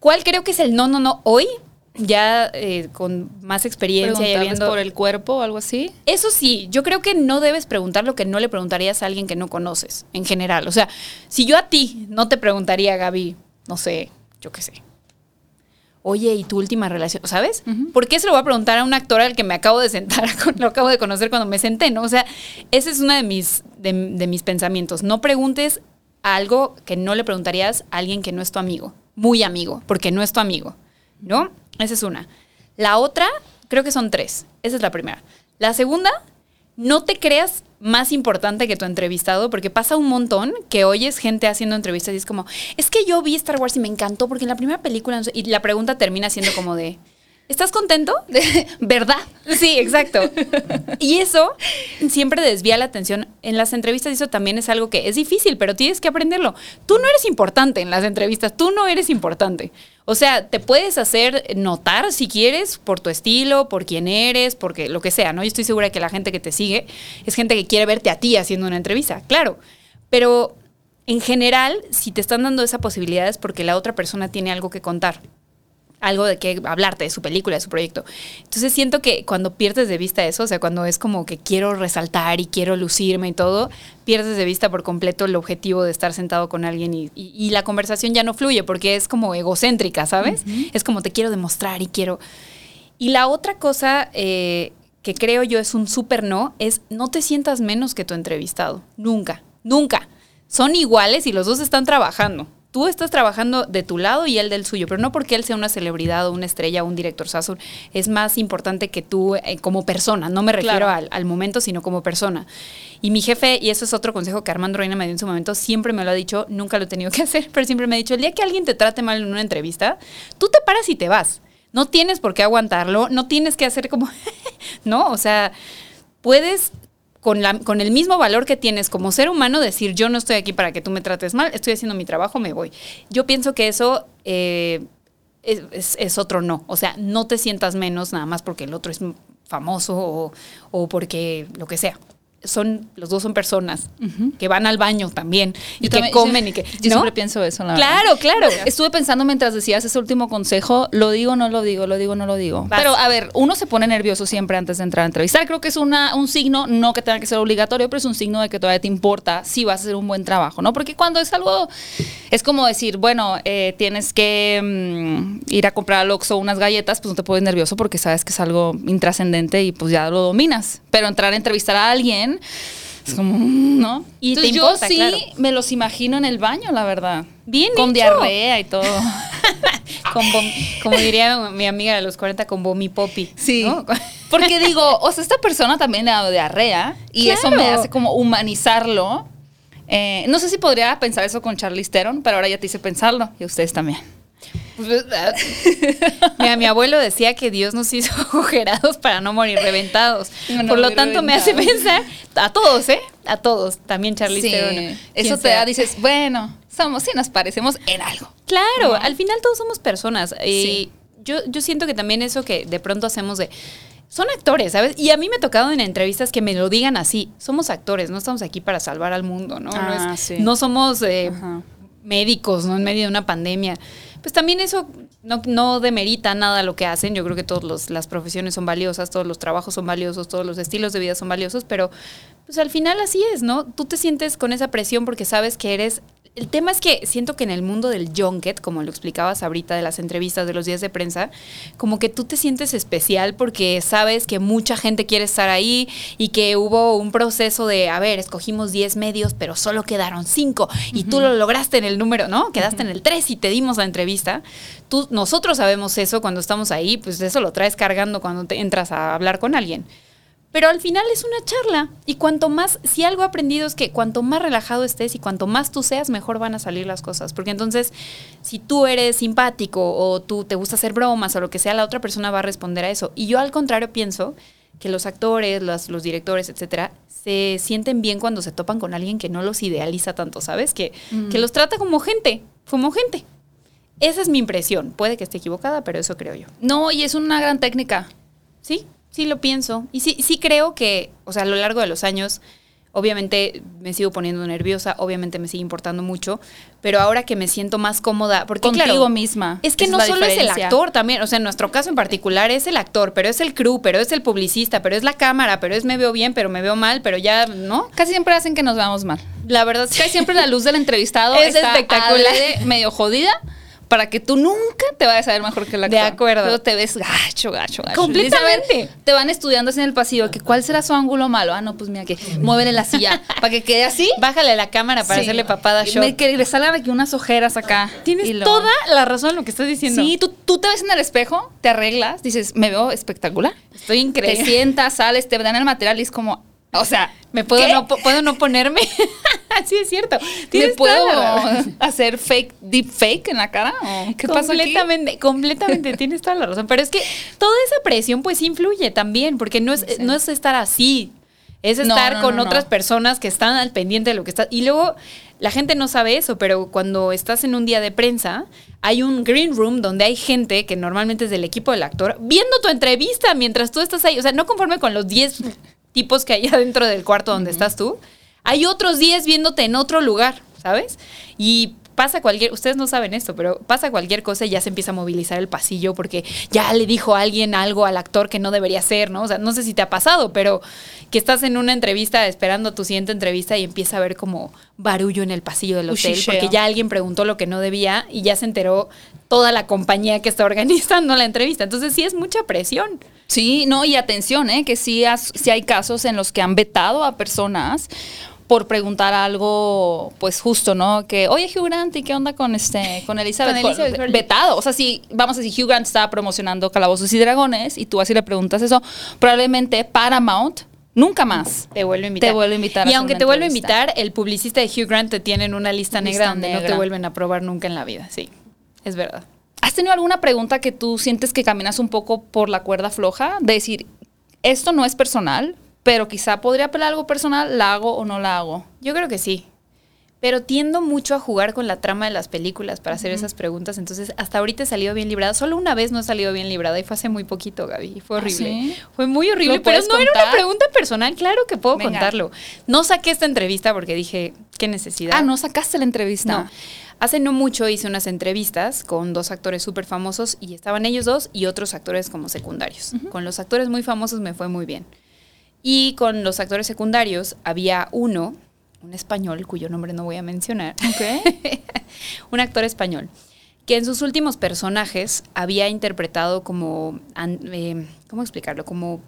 ¿Cuál creo que es el no, no, no hoy? Ya eh, con más experiencia y habiendo... por el cuerpo o algo así. Eso sí, yo creo que no debes preguntar lo que no le preguntarías a alguien que no conoces, en general. O sea, si yo a ti no te preguntaría, Gaby, no sé, yo qué sé. Oye, ¿y tu última relación? ¿Sabes? ¿Por qué se lo voy a preguntar a un actor al que me acabo de sentar, [LAUGHS] lo acabo de conocer cuando me senté, ¿no? O sea, ese es uno de mis, de, de mis pensamientos. No preguntes algo que no le preguntarías a alguien que no es tu amigo. Muy amigo, porque no es tu amigo, ¿no? Esa es una. La otra, creo que son tres. Esa es la primera. La segunda, no te creas más importante que tu entrevistado, porque pasa un montón que oyes gente haciendo entrevistas y es como, es que yo vi Star Wars y me encantó porque en la primera película, no sé", y la pregunta termina siendo como de, ¿estás contento? ¿Verdad? Sí, exacto. [LAUGHS] Y eso siempre desvía la atención. En las entrevistas eso también es algo que es difícil, pero tienes que aprenderlo. Tú no eres importante en las entrevistas, tú no eres importante. O sea, te puedes hacer notar si quieres por tu estilo, por quién eres, porque lo que sea, ¿no? Yo estoy segura que la gente que te sigue es gente que quiere verte a ti haciendo una entrevista, claro. Pero en general, si te están dando esa posibilidad es porque la otra persona tiene algo que contar algo de qué hablarte, de su película, de su proyecto. Entonces siento que cuando pierdes de vista eso, o sea, cuando es como que quiero resaltar y quiero lucirme y todo, pierdes de vista por completo el objetivo de estar sentado con alguien y, y- y la conversación ya no fluye porque es como egocéntrica, ¿sabes? Es como te quiero demostrar y quiero... Y la otra cosa eh, que creo yo es un súper no, es no te sientas menos que tu entrevistado. Nunca, nunca. Son iguales y los dos están trabajando. Tú estás trabajando de tu lado y él del suyo, pero no porque él sea una celebridad o una estrella o un director sazo. Es más importante que tú eh, como persona. No me refiero Claro. al, al momento, sino como persona. Y mi jefe, y eso es otro consejo que Armando Reina me dio en su momento, siempre me lo ha dicho, nunca lo he tenido que [LAUGHS] hacer, pero siempre me ha dicho, el día que alguien te trate mal en una entrevista, tú te paras y te vas. No tienes por qué aguantarlo, no tienes que hacer como, [LAUGHS] no, o sea, puedes con, la, con el mismo valor que tienes como ser humano decir yo no estoy aquí para que tú me trates mal, estoy haciendo mi trabajo, me voy. Yo pienso que eso eh, es, es- otro no, o sea, no te sientas menos nada más porque el otro es famoso o, o porque lo que sea. Son, los dos son personas que van al baño también y que comen yo- y que... Yo ¿no? siempre pienso eso, la verdad. Claro, claro. Estuve pensando mientras decías ese último consejo, lo digo, no lo digo, lo digo, no lo digo. Vas. Pero a ver, uno se pone nervioso siempre antes de entrar a entrevistar. Creo que es una, un signo, no que tenga que ser obligatorio, pero es un signo de que todavía te importa si vas a hacer un buen trabajo, ¿no? Porque cuando es algo, es como decir, bueno, eh, tienes que mm, ir a comprar al Oxxo unas galletas, pues no te pones nervioso porque sabes que es algo intrascendente y pues ya lo dominas. Pero entrar a entrevistar a alguien... Es como, mm, ¿no? Y te Entonces, importa, yo sí claro. me los imagino en el baño, la verdad. Bien Con diarrea y todo. [LAUGHS] Con bom- como diría mi amiga de los 40, con bomi popi. Sí. ¿no? [LAUGHS] Porque digo, o sea, esta persona también le ha dado diarrea y eso me hace como humanizarlo. Eh, no sé si podría pensar eso con Charlize Theron, pero ahora ya te hice pensarlo y ustedes también. Mira, mi abuelo decía que Dios nos hizo [LAUGHS] agujerados para no morir reventados. No Por lo tanto, me hace pensar a todos, ¿eh? A todos. También Charlize Sí. Eso te da, dices, bueno, somos, sí nos parecemos en algo. Claro, ¿no? al final todos somos personas. Y Sí. yo, yo siento que también eso que de pronto hacemos de. Son actores, ¿sabes? Y a mí me ha tocado en entrevistas que me lo digan así. Somos actores, no estamos aquí para salvar al mundo, ¿no? Ah, no, es- sí. no somos eh, médicos, ¿no? En medio de una pandemia. Pues también eso no, no demerita nada lo que hacen. Yo creo que todas las profesiones son valiosas, todos los trabajos son valiosos, todos los estilos de vida son valiosos, pero pues al final así es, ¿no? Tú te sientes con esa presión porque sabes que eres el tema es que siento que en el mundo del junket, como lo explicabas ahorita de las entrevistas, de los días de prensa, como que tú te sientes especial porque sabes que mucha gente quiere estar ahí y que hubo un proceso de, a ver, escogimos 10 medios, pero solo quedaron 5 y tú lo lograste en el número, ¿no? Quedaste en el 3 y te dimos la entrevista. Tú, nosotros sabemos eso cuando estamos ahí, pues eso lo traes cargando cuando te entras a hablar con alguien. Pero al final es una charla. Y cuanto más, si algo he aprendido es que cuanto más relajado estés y cuanto más tú seas, mejor van a salir las cosas. Porque entonces, si tú eres simpático o tú te gusta hacer bromas o lo que sea, la otra persona va a responder a eso. Y yo al contrario pienso que los actores, los, los directores, etcétera, se sienten bien cuando se topan con alguien que no los idealiza tanto, ¿sabes? Que, que los trata como gente, como gente. Esa es mi impresión. Puede que esté equivocada, pero eso creo yo. No, y es una gran técnica. Sí, sí lo pienso. Y sí, sí creo que, o sea, a lo largo de los años, obviamente me sigo poniendo nerviosa, obviamente me sigue importando mucho, pero ahora que me siento más cómoda, porque Contigo claro, misma. Es que no solo es el actor también, o sea, en nuestro caso en particular es el actor, pero es el crew, pero es el publicista, pero es la cámara, pero es me veo bien, pero me veo mal, pero ya, ¿no? Casi siempre hacen que nos veamos mal. La verdad es Casi siempre la luz del entrevistado [LAUGHS] Es está espectacular. medio jodida para que tú nunca te vayas a ver mejor que el actor. De acuerdo. Pero te ves gacho, gacho, gacho. Completamente. Ver, Te van estudiando así en el pasillo que cuál será su ángulo malo. Ah, no, pues mira que muévele la silla [LAUGHS] para que quede así. Bájale la cámara para Sí. hacerle papada Y shot. me- que le salgan aquí unas ojeras acá. Tienes lo- toda la razón en lo que estás diciendo. Sí, tú, tú te ves en el espejo, te arreglas, dices, me veo espectacular. estoy Te increíble. sientas, sales, te dan el material y es como, o sea, Me puedo ¿qué? no, puedo no ponerme. [LAUGHS] sí, es cierto. ¿Me puedo [LAUGHS] hacer fake, deep fake en la cara? ¿O ¿Qué pasa aquí? completamente, completamente, tienes toda la razón. Pero es que toda esa presión pues influye también, porque no es, no es estar así, es estar no, con no, otras personas que están al pendiente de lo que está. Y luego la gente no sabe eso, pero cuando estás en un día de prensa, hay un green room donde hay gente que normalmente es del equipo del actor viendo tu entrevista mientras tú estás ahí. O sea, no conforme con los 10 tipos que hay [LAUGHS] adentro del cuarto donde estás tú, hay otros 10 viéndote en otro lugar, ¿sabes? Y pasa cualquier, ustedes no saben esto, pero pasa cualquier cosa y ya se empieza a movilizar el pasillo porque ya le dijo alguien algo al actor que no debería ser, ¿no? O sea, no sé si te ha pasado, pero que estás en una entrevista esperando tu siguiente entrevista y empieza a ver como barullo en el pasillo del hotel porque ya alguien preguntó lo que no debía y ya se enteró toda la compañía que está organizando la entrevista. Entonces sí es mucha presión. Sí, no, y atención, ¿eh? que sí, has- sí hay casos en los que han vetado a personas por preguntar algo, pues justo, ¿no? Que, oye, Hugh Grant, ¿y qué onda con este, con Elizabeth? Con Elizabeth vetado. O sea, si, vamos a decir, Hugh Grant estaba promocionando Calabozos y Dragones y tú así le preguntas eso, probablemente Paramount nunca más. Te vuelve a invitar. Te vuelve a invitar Y aunque te vuelve a invitar, el publicista de Hugh Grant te tiene en una lista, Lista negra donde no te vuelven a probar nunca en la vida. Sí, es verdad. ¿Has tenido alguna pregunta que tú sientes que caminas un poco por la cuerda floja? De decir, esto no es personal, pero quizá podría apelar algo personal, ¿la hago o no la hago? Yo creo que sí. Pero tiendo mucho a jugar con la trama de las películas para hacer esas preguntas. Entonces, hasta ahorita he salido bien librada. Solo una vez no he salido bien librada y fue hace muy poquito, Gaby. Fue ¿Ah, horrible. sí? Fue muy horrible, ¿Lo pero no era una pregunta personal. Claro que puedo Venga. contarlo. No saqué esta entrevista porque dije, qué necesidad. Ah, no sacaste la entrevista. No. Hace no mucho hice unas entrevistas con dos actores súper famosos y estaban ellos dos y otros actores como secundarios. Con los actores muy famosos me fue muy bien. Y con los actores secundarios había uno, un español cuyo nombre no voy a mencionar, [LAUGHS] un actor español, que en sus últimos personajes había interpretado como, eh, ¿cómo explicarlo? Como,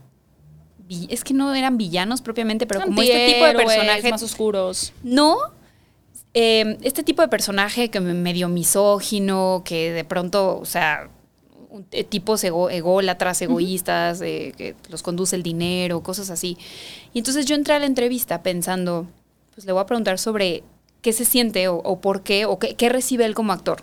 es que no eran villanos propiamente, pero como este tipo de personajes más oscuros. no, eh, este tipo de personaje que me- medio misógino, que de pronto, o sea, un- eh, tipos ego, ególatras, egoístas, eh, que los conduce el dinero, cosas así. Y entonces yo entré a la entrevista pensando, pues le voy a preguntar sobre qué se siente o, o por qué, o qué, qué recibe él como actor.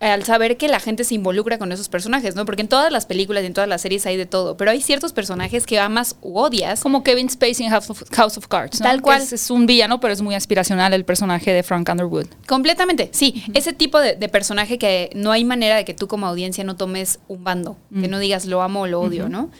Al saber que la gente se involucra con esos personajes, ¿no? Porque en todas las películas y en todas las series hay de todo, pero hay ciertos personajes que amas u odias. Como Kevin Spacey en House of, House of Cards. ¿no? Tal cual. Es, es un villano, pero es muy aspiracional el personaje de Frank Underwood. Completamente, sí. Ese tipo de, de personaje que no hay manera de que tú como audiencia no tomes un bando, que no digas lo amo o lo odio, ¿no?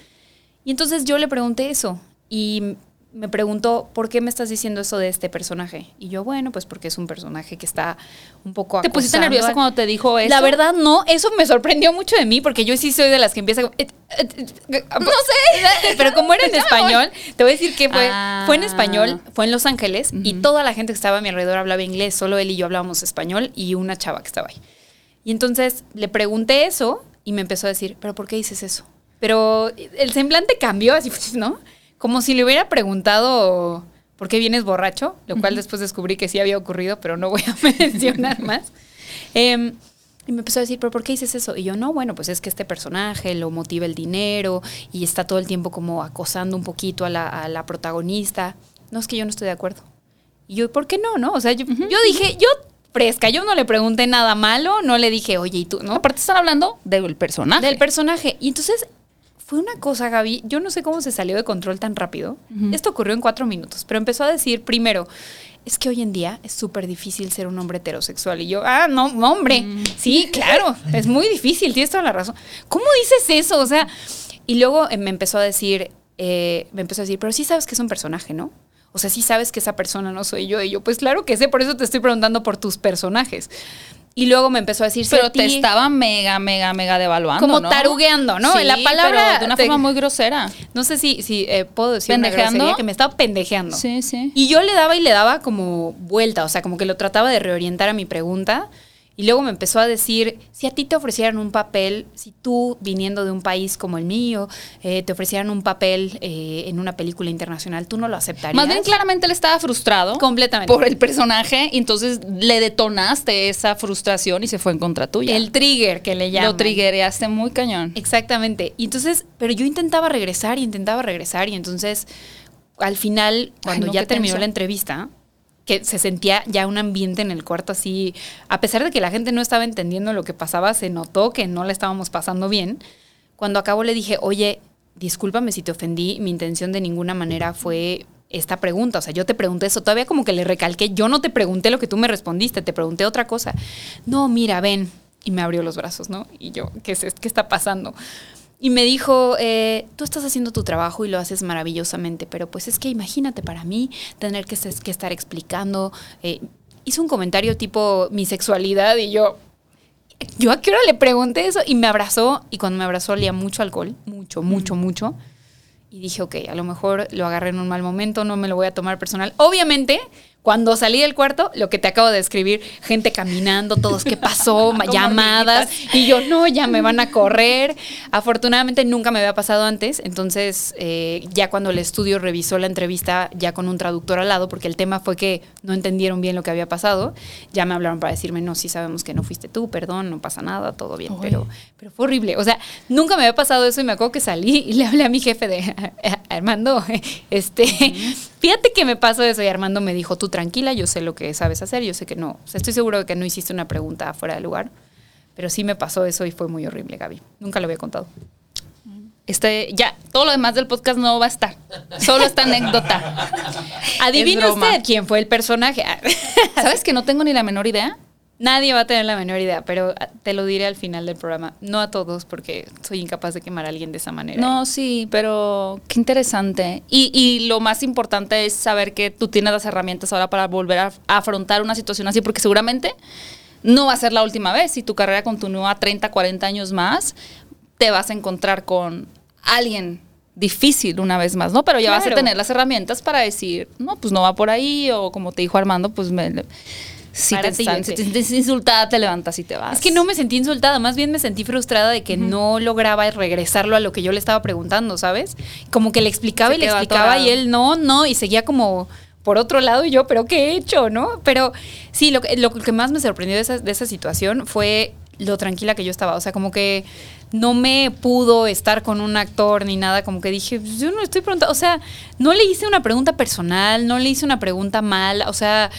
Y entonces yo le pregunté eso y me preguntó, ¿por qué me estás diciendo eso de este personaje? Y yo, bueno, pues porque es un personaje que está un poco ¿Te pusiste nerviosa cuando te dijo eso? La verdad, no. Eso me sorprendió mucho de mí, porque yo sí soy de las que empieza... como, eh, eh, eh, No sé. Pero como era en [LAUGHS] español, te voy a decir que fue, Ah. fue en español, fue en Los Ángeles, y toda la gente que estaba a mi alrededor hablaba inglés, solo él y yo hablábamos español, y una chava que estaba ahí. Y entonces le pregunté eso, y me empezó a decir, ¿pero por qué dices eso? Pero el semblante cambió, así, [LAUGHS] ¿no? Como si le hubiera preguntado, ¿por qué vienes borracho? Lo cual después descubrí que sí había ocurrido, pero no voy a [LAUGHS] mencionar más. Em, y me empezó a decir, ¿pero por qué dices eso? Y yo, no, bueno, pues es que este personaje lo motiva el dinero y está todo el tiempo como acosando un poquito a la, a la protagonista. No, es que yo no estoy de acuerdo. Y yo, ¿por qué no? no? O sea, yo, yo dije, yo fresca, yo no le pregunté nada malo, no le dije, oye, ¿y tú? ¿no? Aparte están hablando del personaje. Del personaje. Y entonces fue una cosa, Gaby, yo no sé cómo se salió de control tan rápido. Esto ocurrió en cuatro minutos, pero empezó a decir primero, es que hoy en día es súper difícil ser un hombre heterosexual. Y yo, ah, no, hombre. Sí, claro, es muy difícil, tienes toda la razón. ¿Cómo dices eso? O sea, y luego eh, me empezó a decir, eh, me empezó a decir, pero sí sabes que es un personaje, ¿no? O sea, sí sabes que esa persona no soy yo. Y yo, pues claro que sé, por eso te estoy preguntando por tus personajes. Y luego me empezó a decir, Pero "Sí, te a ti". estaba mega, mega, mega devaluando. Como ¿no? tarugueando, ¿no? Sí, La palabra pero de una te- forma muy grosera. No sé si, si eh, puedo decir una ¿Pendejeando? grosería, que me estaba pendejeando. Sí, sí. Y yo le daba y le daba como vuelta, o sea, como que lo trataba de reorientar a mi pregunta. Y luego me empezó a decir, si a ti te ofrecieran un papel, si tú viniendo de un país como el mío, eh, te ofrecieran un papel eh, en una película internacional, ¿tú no lo aceptarías? Más bien claramente él estaba frustrado. Completamente. Por el personaje. Y entonces le detonaste esa frustración y se fue en contra tuya. El trigger que le llaman. Lo triggereaste muy cañón. Exactamente. Y entonces, pero yo intentaba regresar y intentaba regresar y entonces al final, cuando no, ya terminó tenso. la entrevista, que se sentía ya un ambiente en el cuarto así, a pesar de que la gente no estaba entendiendo lo que pasaba, se notó que no la estábamos pasando bien. Cuando acabó le dije, oye, discúlpame si te ofendí, mi intención de ninguna manera fue esta pregunta, o sea, yo te pregunté eso, todavía como que le recalqué, yo no te pregunté lo que tú me respondiste, te pregunté otra cosa. No, mira, ven, y me abrió los brazos, ¿no? Y yo, ¿qué, es, qué está pasando? Y me dijo, eh, tú estás haciendo tu trabajo y lo haces maravillosamente, pero pues es que imagínate para mí tener que, es- que estar explicando. eh, hizo un comentario tipo mi sexualidad y yo, yo a qué hora le pregunté eso y me abrazó y cuando me abrazó olía mucho alcohol, mucho, mucho, mucho. Y dije, ok, a lo mejor lo agarré en un mal momento, no me lo voy a tomar personal. Obviamente, cuando salí del cuarto, lo que te acabo de describir, gente caminando, todos, ¿qué pasó? [LAUGHS] Llamadas. Y yo, no, ya me van a correr. Afortunadamente nunca me había pasado antes. Entonces, eh, ya cuando el estudio revisó la entrevista, ya con un traductor al lado, porque el tema fue que no entendieron bien lo que había pasado, ya me hablaron para decirme, no, sí sabemos que no fuiste tú, perdón, no pasa nada, todo bien. Pero, pero fue horrible. O sea, nunca me había pasado eso y me acuerdo que salí y le hablé a mi jefe de Armando, [LAUGHS] este, fíjate que me pasó eso y Armando me dijo, tú tranquila, yo sé lo que sabes hacer, yo sé que no, o sea, estoy seguro de que no hiciste una pregunta fuera de lugar, pero sí me pasó eso y fue muy horrible, Gaby. Nunca lo había contado. Este, ya, todo lo demás del podcast no va a estar. Solo esta anécdota. [LAUGHS] Es broma. usted quién fue el personaje. [LAUGHS] ¿Sabes que no tengo ni la menor idea? Nadie va a tener la menor idea, pero ah, te lo diré al final del programa. No a todos, porque soy incapaz de quemar a alguien de esa manera. No, sí, pero qué interesante. Y, y lo más importante es saber que tú tienes las herramientas ahora para volver a, afrontar una situación así, porque seguramente no va a ser la última vez. Si tu carrera continúa 30, 40 años más, te vas a encontrar con alguien difícil una vez más, ¿no? Pero ya vas a tener las herramientas para decir, no, pues no va por ahí, o como te dijo Armando, pues me... Si te, están- si te sientes insultada, te levantas y te vas. Es que no me sentí insultada, más bien me sentí frustrada de que no lograba regresarlo a lo que yo le estaba preguntando, ¿sabes? Como que le explicaba Se y le explicaba atorado. y él no, no, y seguía como por otro lado y yo, pero ¿qué he hecho, no? Pero sí, lo que, lo que más me sorprendió de esa, de esa situación fue lo tranquila que yo estaba, o sea, como que no me pudo estar con un actor ni nada, como que dije, "Pues yo no estoy preguntando, o sea, no le hice una pregunta personal, no le hice una pregunta mal, o sea,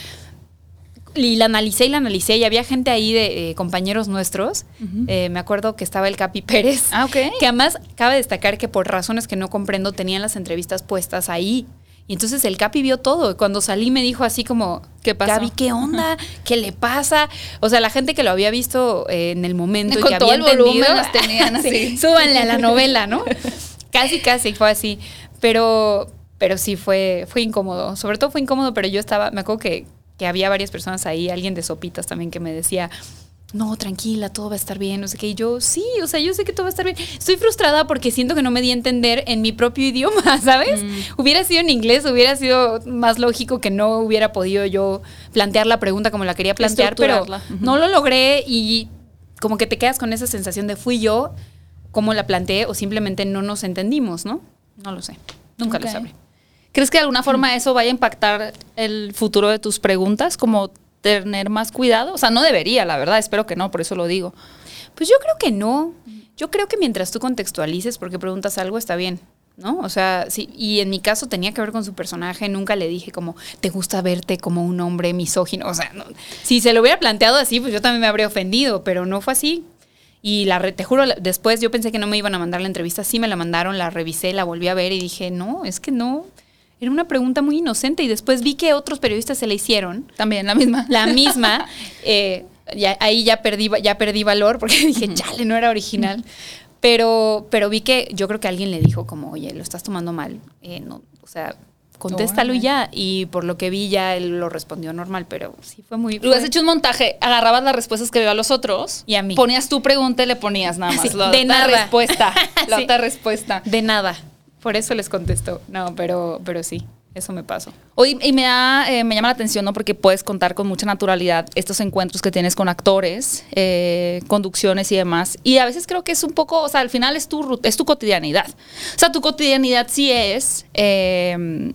y la analicé y la analicé y había gente ahí de eh, compañeros nuestros. Eh, me acuerdo que estaba el Capi Pérez. Ah, ok. Que además cabe destacar que por razones que no comprendo tenían las entrevistas puestas ahí. Y entonces el Capi vio todo. Cuando salí me dijo así como, ¿Qué pasó? Gaby, ¿qué onda? [LAUGHS] ¿Qué le pasa? O sea, la gente que lo había visto eh, en el momento y que todo había el volumen entendido, las tenían [LAUGHS] Sí, así. súbanle a la novela, ¿no? [LAUGHS] casi, casi fue así. Pero, pero sí fue, fue incómodo. Sobre todo fue incómodo, pero yo estaba, me acuerdo que, que había varias personas ahí, alguien de Sopitas también que me decía, no, tranquila, todo va a estar bien, no sé qué. Y yo, sí, o sea, yo sé que todo va a estar bien. Estoy frustrada porque siento que no me di a entender en mi propio idioma, [LAUGHS] ¿sabes? Hubiera sido en inglés, hubiera sido más lógico que no hubiera podido yo plantear la pregunta como la quería plantear, pero no lo logré y como que te quedas con esa sensación de fui yo, cómo la planteé o simplemente no nos entendimos, ¿no? No lo sé. Nunca Ok. lo sabré. ¿Crees que de alguna forma eso vaya a impactar el futuro de tus preguntas? Como tener más cuidado. O sea, no debería, la verdad, espero que no, por eso lo digo. Pues yo creo que no. Yo creo que mientras tú contextualices porque preguntas algo está bien, ¿no? O sea, sí, y en mi caso tenía que ver con su personaje, nunca le dije como, ¿te gusta verte como un hombre misógino? O sea, no. si se lo hubiera planteado así, pues yo también me habría ofendido, pero no fue así. Y la re- te juro, después yo pensé que no me iban a mandar la entrevista, sí me la mandaron, la revisé, la volví a ver y dije, no, es que no. Era una pregunta muy inocente y después vi que otros periodistas se la hicieron También la misma. la misma, [LAUGHS] eh, ya- ahí ya perdí, ya perdí valor porque [LAUGHS] dije, chale, no era original. Pero, pero vi que yo creo que alguien le dijo como, oye, lo estás tomando mal. Eh, no, o sea, contéstalo y ya. Y por lo que vi ya él lo respondió normal, pero sí fue muy... Hubieras fue- hecho un montaje, agarrabas las respuestas que veo a los otros Y a mí. Ponías tu pregunta y le ponías nada [LAUGHS] más. Sí, la de otra nada. respuesta. La Sí. otra respuesta. De nada. Por eso les contesto. No, pero, pero sí, eso me pasó. Oye, y me, da, eh, me llama la atención, ¿no? Porque puedes contar con mucha naturalidad estos encuentros que tienes con actores, eh, conducciones y demás. Y a veces creo que es un poco, o sea, al final es tu, es tu cotidianidad. O sea, tu cotidianidad sí es, eh,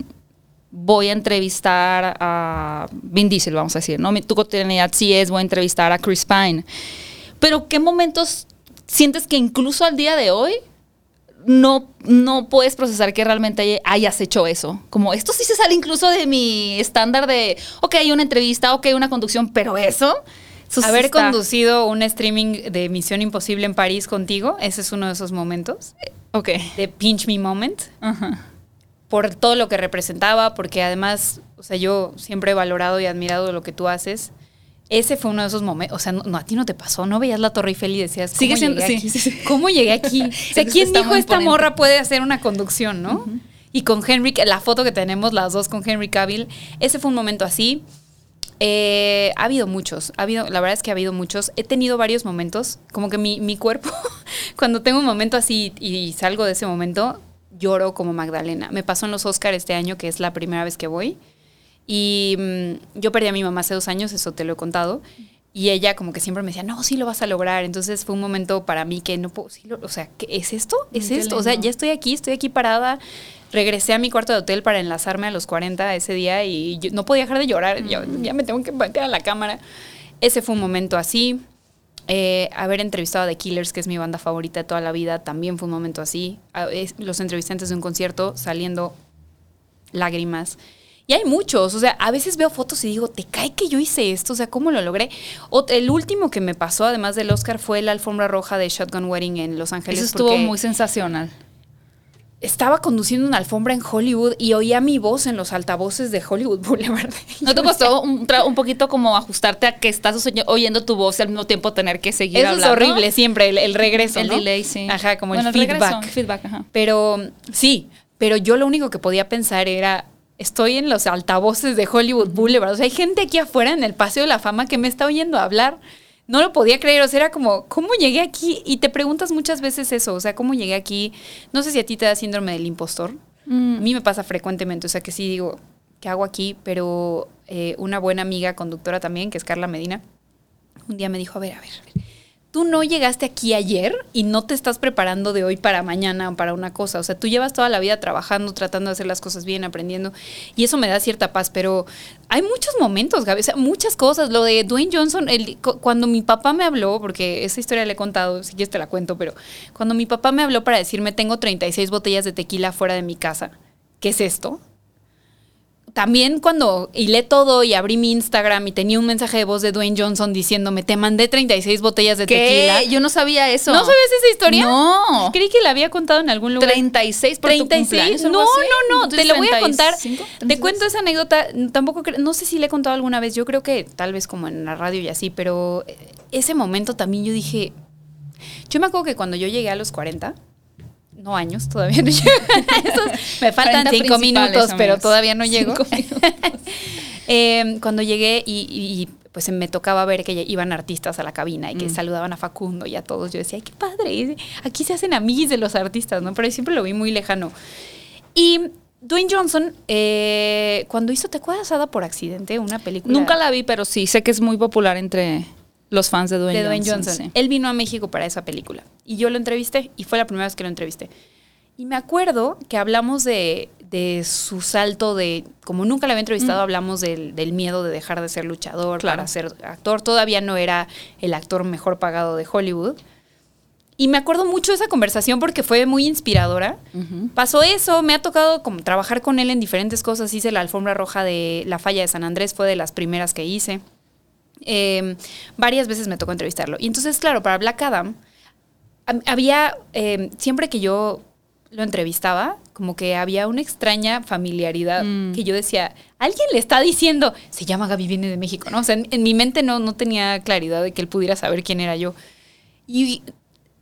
voy a entrevistar a Vin Diesel, vamos a decir, ¿no? Tu cotidianidad sí es, voy a entrevistar a Chris Pine. Pero ¿qué momentos sientes que incluso al día de hoy no, no puedes procesar que realmente hayas hecho eso. Como esto sí se sale incluso de mi estándar de, ok, hay una entrevista, ok, una conducción, pero eso... eso Haber conducido un streaming de Misión Imposible en París contigo, ese es uno de esos momentos. Ok. De pinch me moment. Ajá. por todo lo que representaba, porque además, o sea, yo siempre he valorado y admirado lo que tú haces. Ese fue uno de esos momentos, o sea, no, no, a ti no te pasó, no veías la Torre Eiffel y decías, ¿cómo Sigue siendo- llegué sí, aquí? sí, sí. ¿Cómo llegué aquí? [LAUGHS] O sea, ¿quién dijo esta morra puede hacer una conducción, no? Y con Henry, la foto que tenemos las dos con Henry Cavill, ese fue un momento así. Eh, ha habido muchos, ha habido, la verdad es que ha habido muchos. He tenido varios momentos, como que mi, mi cuerpo, [LAUGHS] cuando tengo un momento así y salgo de ese momento, lloro como Magdalena. Me pasó en los Oscars este año, que es la primera vez que voy. Y mm, yo perdí a mi mamá hace dos años, eso te lo he contado. Y ella como que siempre me decía, no, sí lo vas a lograr. Entonces fue un momento para mí que no puedo, sí lo- o sea, ¿qué es esto? ¿Es Mm, qué esto? O sea, lindo. ya estoy aquí, estoy aquí parada. Regresé a mi cuarto de hotel para enlazarme a los 40 ese día y yo no podía dejar de llorar. Yo, ya me tengo que meter a la cámara. Ese fue un momento así. Eh, haber entrevistado a The Killers, que es mi banda favorita de toda la vida, también fue un momento así. Los entrevisté antes de un concierto saliendo lágrimas. Y hay muchos, o sea, a veces veo fotos y digo, ¿te cae que yo hice esto? O sea, ¿cómo lo logré? El último que me pasó, además del Oscar, fue la alfombra roja de Shotgun Wedding en Los Ángeles. Eso estuvo muy sensacional. Estaba conduciendo una alfombra en Hollywood y oía mi voz en los altavoces de Hollywood [LAUGHS] Boulevard. ¿No te costó un, poquito como ajustarte a que estás oye- oyendo tu voz y al mismo tiempo tener que seguir Eso hablando? es horrible siempre, el, el regreso, El ¿no? delay, sí. Ajá, como Bueno, el feedback. feedback, ajá. Pero sí, pero yo lo único que podía pensar era, estoy en los altavoces de Hollywood Boulevard. O sea, hay gente aquí afuera en el Paseo de la Fama que me está oyendo hablar. No lo podía creer, o sea, era como, ¿cómo llegué aquí? Y te preguntas muchas veces eso, o sea, ¿cómo llegué aquí? No sé si a ti te da síndrome del impostor. Mm. A mí me pasa frecuentemente, o sea, que sí digo, ¿qué hago aquí? Pero eh, una buena amiga conductora también, que es Carla Medina, un día me dijo, a ver, a ver, a ver, tú no llegaste aquí ayer y no te estás preparando de hoy para mañana o para una cosa. O sea, tú llevas toda la vida trabajando, tratando de hacer las cosas bien, aprendiendo. Y eso me da cierta paz. Pero hay muchos momentos, Gaby. O sea, muchas cosas. Lo de Dwayne Johnson, el- cu- cuando mi papá me habló, porque esa historia le he contado, si quieres te la cuento, pero cuando mi papá me habló para decirme, tengo 36 botellas de tequila fuera de mi casa. ¿Qué es esto? También cuando hilé todo y abrí mi Instagram y tenía un mensaje de voz de Dwayne Johnson diciéndome, te mandé 36 botellas de tequila. Yo no sabía eso. ¿No sabes esa historia? No. Creí que la había contado en algún lugar. 36 por tu 36. cumpleaños, No, no, no, te lo voy a contar. 35, Te 36. cuento esa anécdota. Tampoco no sé si le he contado alguna vez. Yo creo que tal vez como en la radio y así, pero eh, ese momento también yo dije. Yo me acuerdo que cuando yo llegué a los 40, no años, todavía no [LAUGHS] llego. Esos- me faltan 40 cinco minutos, pero amigos. todavía no llego. [LAUGHS] Eh, cuando llegué y, pues me tocaba ver que iban artistas a la cabina y que Mm. saludaban a Facundo y a todos, yo decía, ay, qué padre, aquí se hacen amiguis de los artistas, ¿no? Pero siempre lo vi muy lejano. Y Dwayne Johnson, eh, cuando hizo Te acuerdas Ada por accidente, una película Nunca la vi, pero sí, sé que es muy popular entre los fans de Dwayne, de Dwayne Johnson. Johnson. sí. Él vino a México para esa película y yo lo entrevisté y fue la primera vez que lo entrevisté. Y me acuerdo que hablamos de, de su salto de, como nunca lo había entrevistado, hablamos del, del miedo de dejar de ser luchador Claro. para ser actor. Todavía no era el actor mejor pagado de Hollywood. Y me acuerdo mucho de esa conversación porque fue muy inspiradora. Ujú. Pasó eso, me ha tocado como trabajar con él en diferentes cosas. Hice la alfombra roja de La Falla de San Andrés, fue de las primeras que hice. Eh, varias veces me tocó entrevistarlo. Y entonces, claro, para Black Adam, hab- había, eh, siempre que yo lo entrevistaba, como que había una extraña familiaridad Mm. que yo decía, alguien le está diciendo, se llama Gaby, viene de México, ¿no? O sea, en, en mi mente no, no tenía claridad de que él pudiera saber quién era yo. Y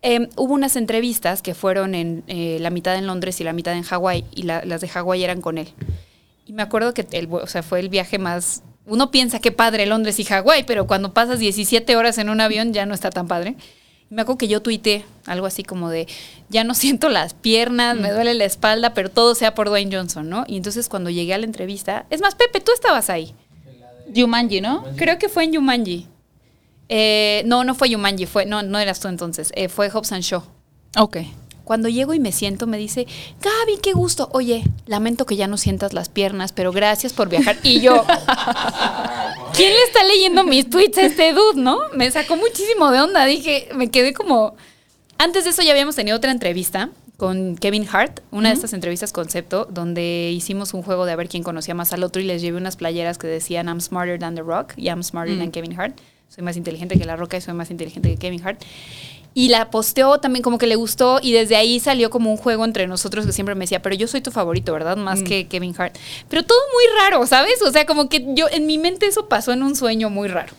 eh, hubo unas entrevistas que fueron en eh, la mitad en Londres y la mitad en Hawái, y la- las de Hawái eran con él. Y me acuerdo que el, o sea, fue el viaje más... Uno piensa que padre Londres y Hawái, pero cuando pasas 17 horas en un avión ya no está tan padre. Me acuerdo que yo tuité algo así como de, ya no [LAUGHS] siento las piernas, me duele la espalda, pero todo sea por Dwayne Johnson, ¿no? Y entonces cuando llegué a la entrevista, es más, Pepe, tú estabas ahí. Jumanji, ¿no? Creo que fue en Yumanji. Eh, no, no fue Yumanji, fue, no, no eras tú entonces, eh, fue Hobbs and Shaw. Ok. Cuando llego y me siento, me dice, Gaby, qué gusto. Oye, lamento que ya no sientas las piernas, pero gracias por viajar. Y yo, [LAUGHS] ¿quién le está leyendo mis tweets a este dude, no? Me sacó muchísimo de onda. Dije, me quedé como. Antes de eso ya habíamos tenido otra entrevista con Kevin Hart, una de estas entrevistas concepto, donde hicimos un juego de a ver quién conocía más al otro y les llevé unas playeras que decían I'm smarter than The Rock y I'm smarter than Kevin Hart. Soy más inteligente que La Roca y soy más inteligente que Kevin Hart. Y la posteó también como que le gustó y desde ahí salió como un juego entre nosotros que siempre me decía, pero yo soy tu favorito, ¿verdad? Más que Kevin Hart. Pero todo muy raro, ¿sabes? O sea, como que yo en mi mente eso pasó en un sueño muy raro.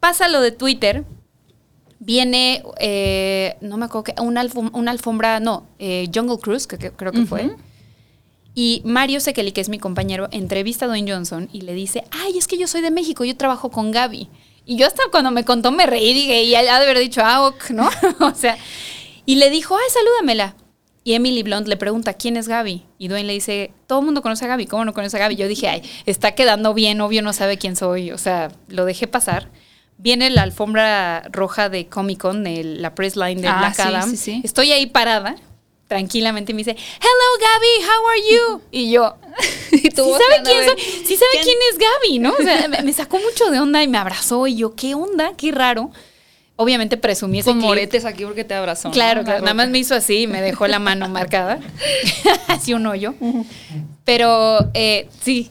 Pasa lo de Twitter, viene, eh, no me acuerdo, que una, alfom- una alfombra, no, eh, Jungle Cruise, que, que creo que fue. Y Mario Sekeli, que es mi compañero, entrevista a Dwayne Johnson y le dice, ay, es que yo soy de México, yo trabajo con Gaby. Y yo hasta cuando me contó me reí, dije, y ha de haber dicho, ah, ok, ¿no? [LAUGHS] o sea, y le dijo, ay, salúdamela. Y Emily Blunt le pregunta, ¿quién es Gaby? Y Dwayne le dice, todo el mundo conoce a Gaby, ¿cómo no conoce a Gaby? Yo dije, ay, está quedando bien, obvio no sabe quién soy. O sea, lo dejé pasar. Viene la alfombra roja de Comic Con, de la press line de Ah, Black sí, Adam. sí, sí. Estoy ahí parada, tranquilamente, me dice, hello Gaby, how are you? Y yo, [LAUGHS] Y sí sabe quién soy, sí sabe ¿quién? quién es Gaby, ¿no? O sea, me, me sacó mucho de onda y me abrazó y yo, ¿qué onda? Qué raro. Obviamente presumí ese Con clip. moretes aquí porque te abrazó. ¿no? Claro, La claro. Nada más me hizo así y me dejó la mano [LAUGHS] marcada. [LAUGHS] así un hoyo. Pero eh, sí.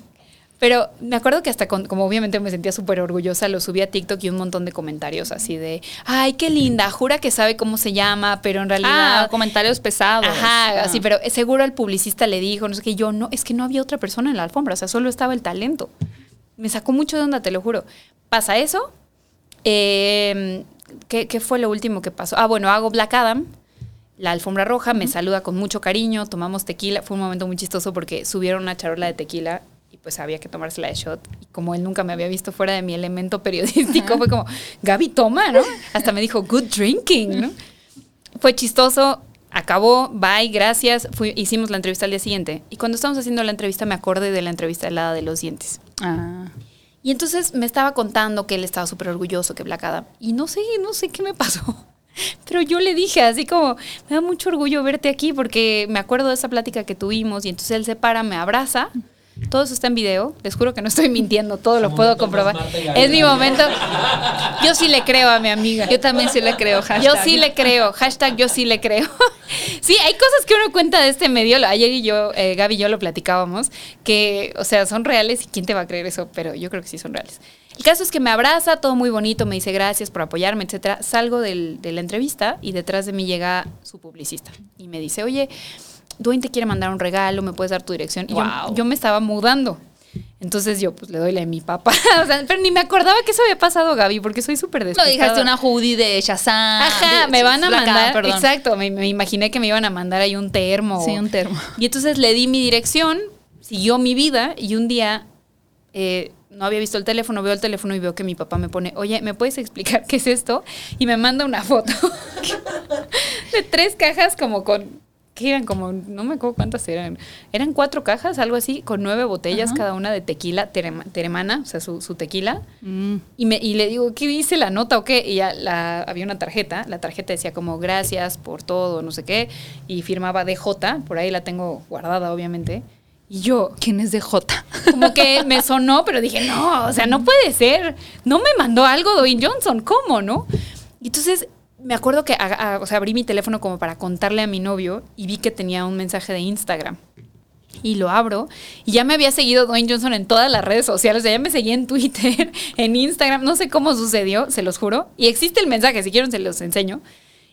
Pero me acuerdo que hasta con- como obviamente me sentía súper orgullosa, lo subí a TikTok y un montón de comentarios así de, ay, qué linda, jura que sabe cómo se llama, pero en realidad... Ah, comentarios pesados. Ajá, Ah. así, pero seguro el publicista le dijo, no sé qué, yo no, es que no había otra persona en la alfombra, o sea, solo estaba el talento. Me sacó mucho de onda, te lo juro. Pasa eso. eh, ¿qué, qué fue lo último que pasó? Ah, bueno, hago Black Adam, la alfombra roja, me saluda con mucho cariño, tomamos tequila. Fue un momento muy chistoso porque subieron una charola de tequila y pues había que tomársela de shot. Y como él nunca me había visto fuera de mi elemento periodístico, fue como, Gaby, toma, ¿no? Hasta me dijo, good drinking, ¿no? Fue chistoso, acabó, bye, gracias. Fui- hicimos la entrevista al día siguiente. Y cuando estábamos haciendo la entrevista me acordé de la entrevista helada de los dientes. Ah. Y entonces me estaba contando que él estaba súper orgulloso que Black Adam. Y no sé, no sé qué me pasó. [LAUGHS] Pero yo le dije así como, me da mucho orgullo verte aquí porque me acuerdo de esa plática que tuvimos y entonces él se para, me abraza. Todo eso está en video. Les juro que no estoy mintiendo, todo lo puedo comprobar. Es mi momento. Yo sí le creo a mi amiga. Yo también sí le creo. Yo hashtag. sí le creo. Hashtag yo sí le creo. [LAUGHS] sí, hay cosas que uno cuenta de este medio. Ayer y yo, eh, Gaby y yo lo platicábamos, que, o sea, son reales y quién te va a creer eso, pero yo creo que sí son reales. El caso es que me abraza, todo muy bonito, me dice gracias por apoyarme, etcétera. Salgo del- de la entrevista y detrás de mí llega su publicista y me dice, oye, Dwayne te quiere mandar un regalo, ¿me puedes dar tu dirección? Y yo- Wow. yo, me estaba mudando. Entonces yo pues le doy la de mi papá. [LAUGHS] o sea, pero ni me acordaba que eso había pasado, Gaby, porque soy súper No despistada. dejaste una hoodie de Shazam. Ajá, de- me van a mandar. perdón. Exacto, me, me imaginé que me iban a mandar ahí un termo. Sí, un termo. Y entonces le di mi dirección, siguió mi vida y un día eh, no había visto el teléfono, veo el teléfono y veo que mi papá me pone, oye, ¿me puedes explicar [LAUGHS] qué es esto? Y me manda una foto [LAUGHS] de tres cajas como con, ¿qué eran? Como, no me acuerdo cuántas eran. Eran cuatro cajas, algo así, con nueve botellas Ajá. cada una de tequila, terema- teremana, o sea, su, su tequila. Mm. Y, me, y le digo, ¿qué dice la nota o qué? Y ya la, había una tarjeta, la tarjeta decía como gracias por todo, no sé qué, y firmaba DJ, por ahí la tengo guardada, obviamente. Y yo, ¿Quién es de J? como que me sonó, pero dije, no, o sea, no puede ser. No me mandó algo Dwayne Johnson, ¿cómo, no? Y entonces me acuerdo que a- a- o sea, abrí mi teléfono como para contarle a mi novio y vi que tenía un mensaje de Instagram. Y lo abro y ya me había seguido Dwayne Johnson en todas las redes sociales, o sea, ya me seguía en Twitter, [LAUGHS] en Instagram, no sé cómo sucedió, se los juro. Y existe el mensaje, si quieren se los enseño.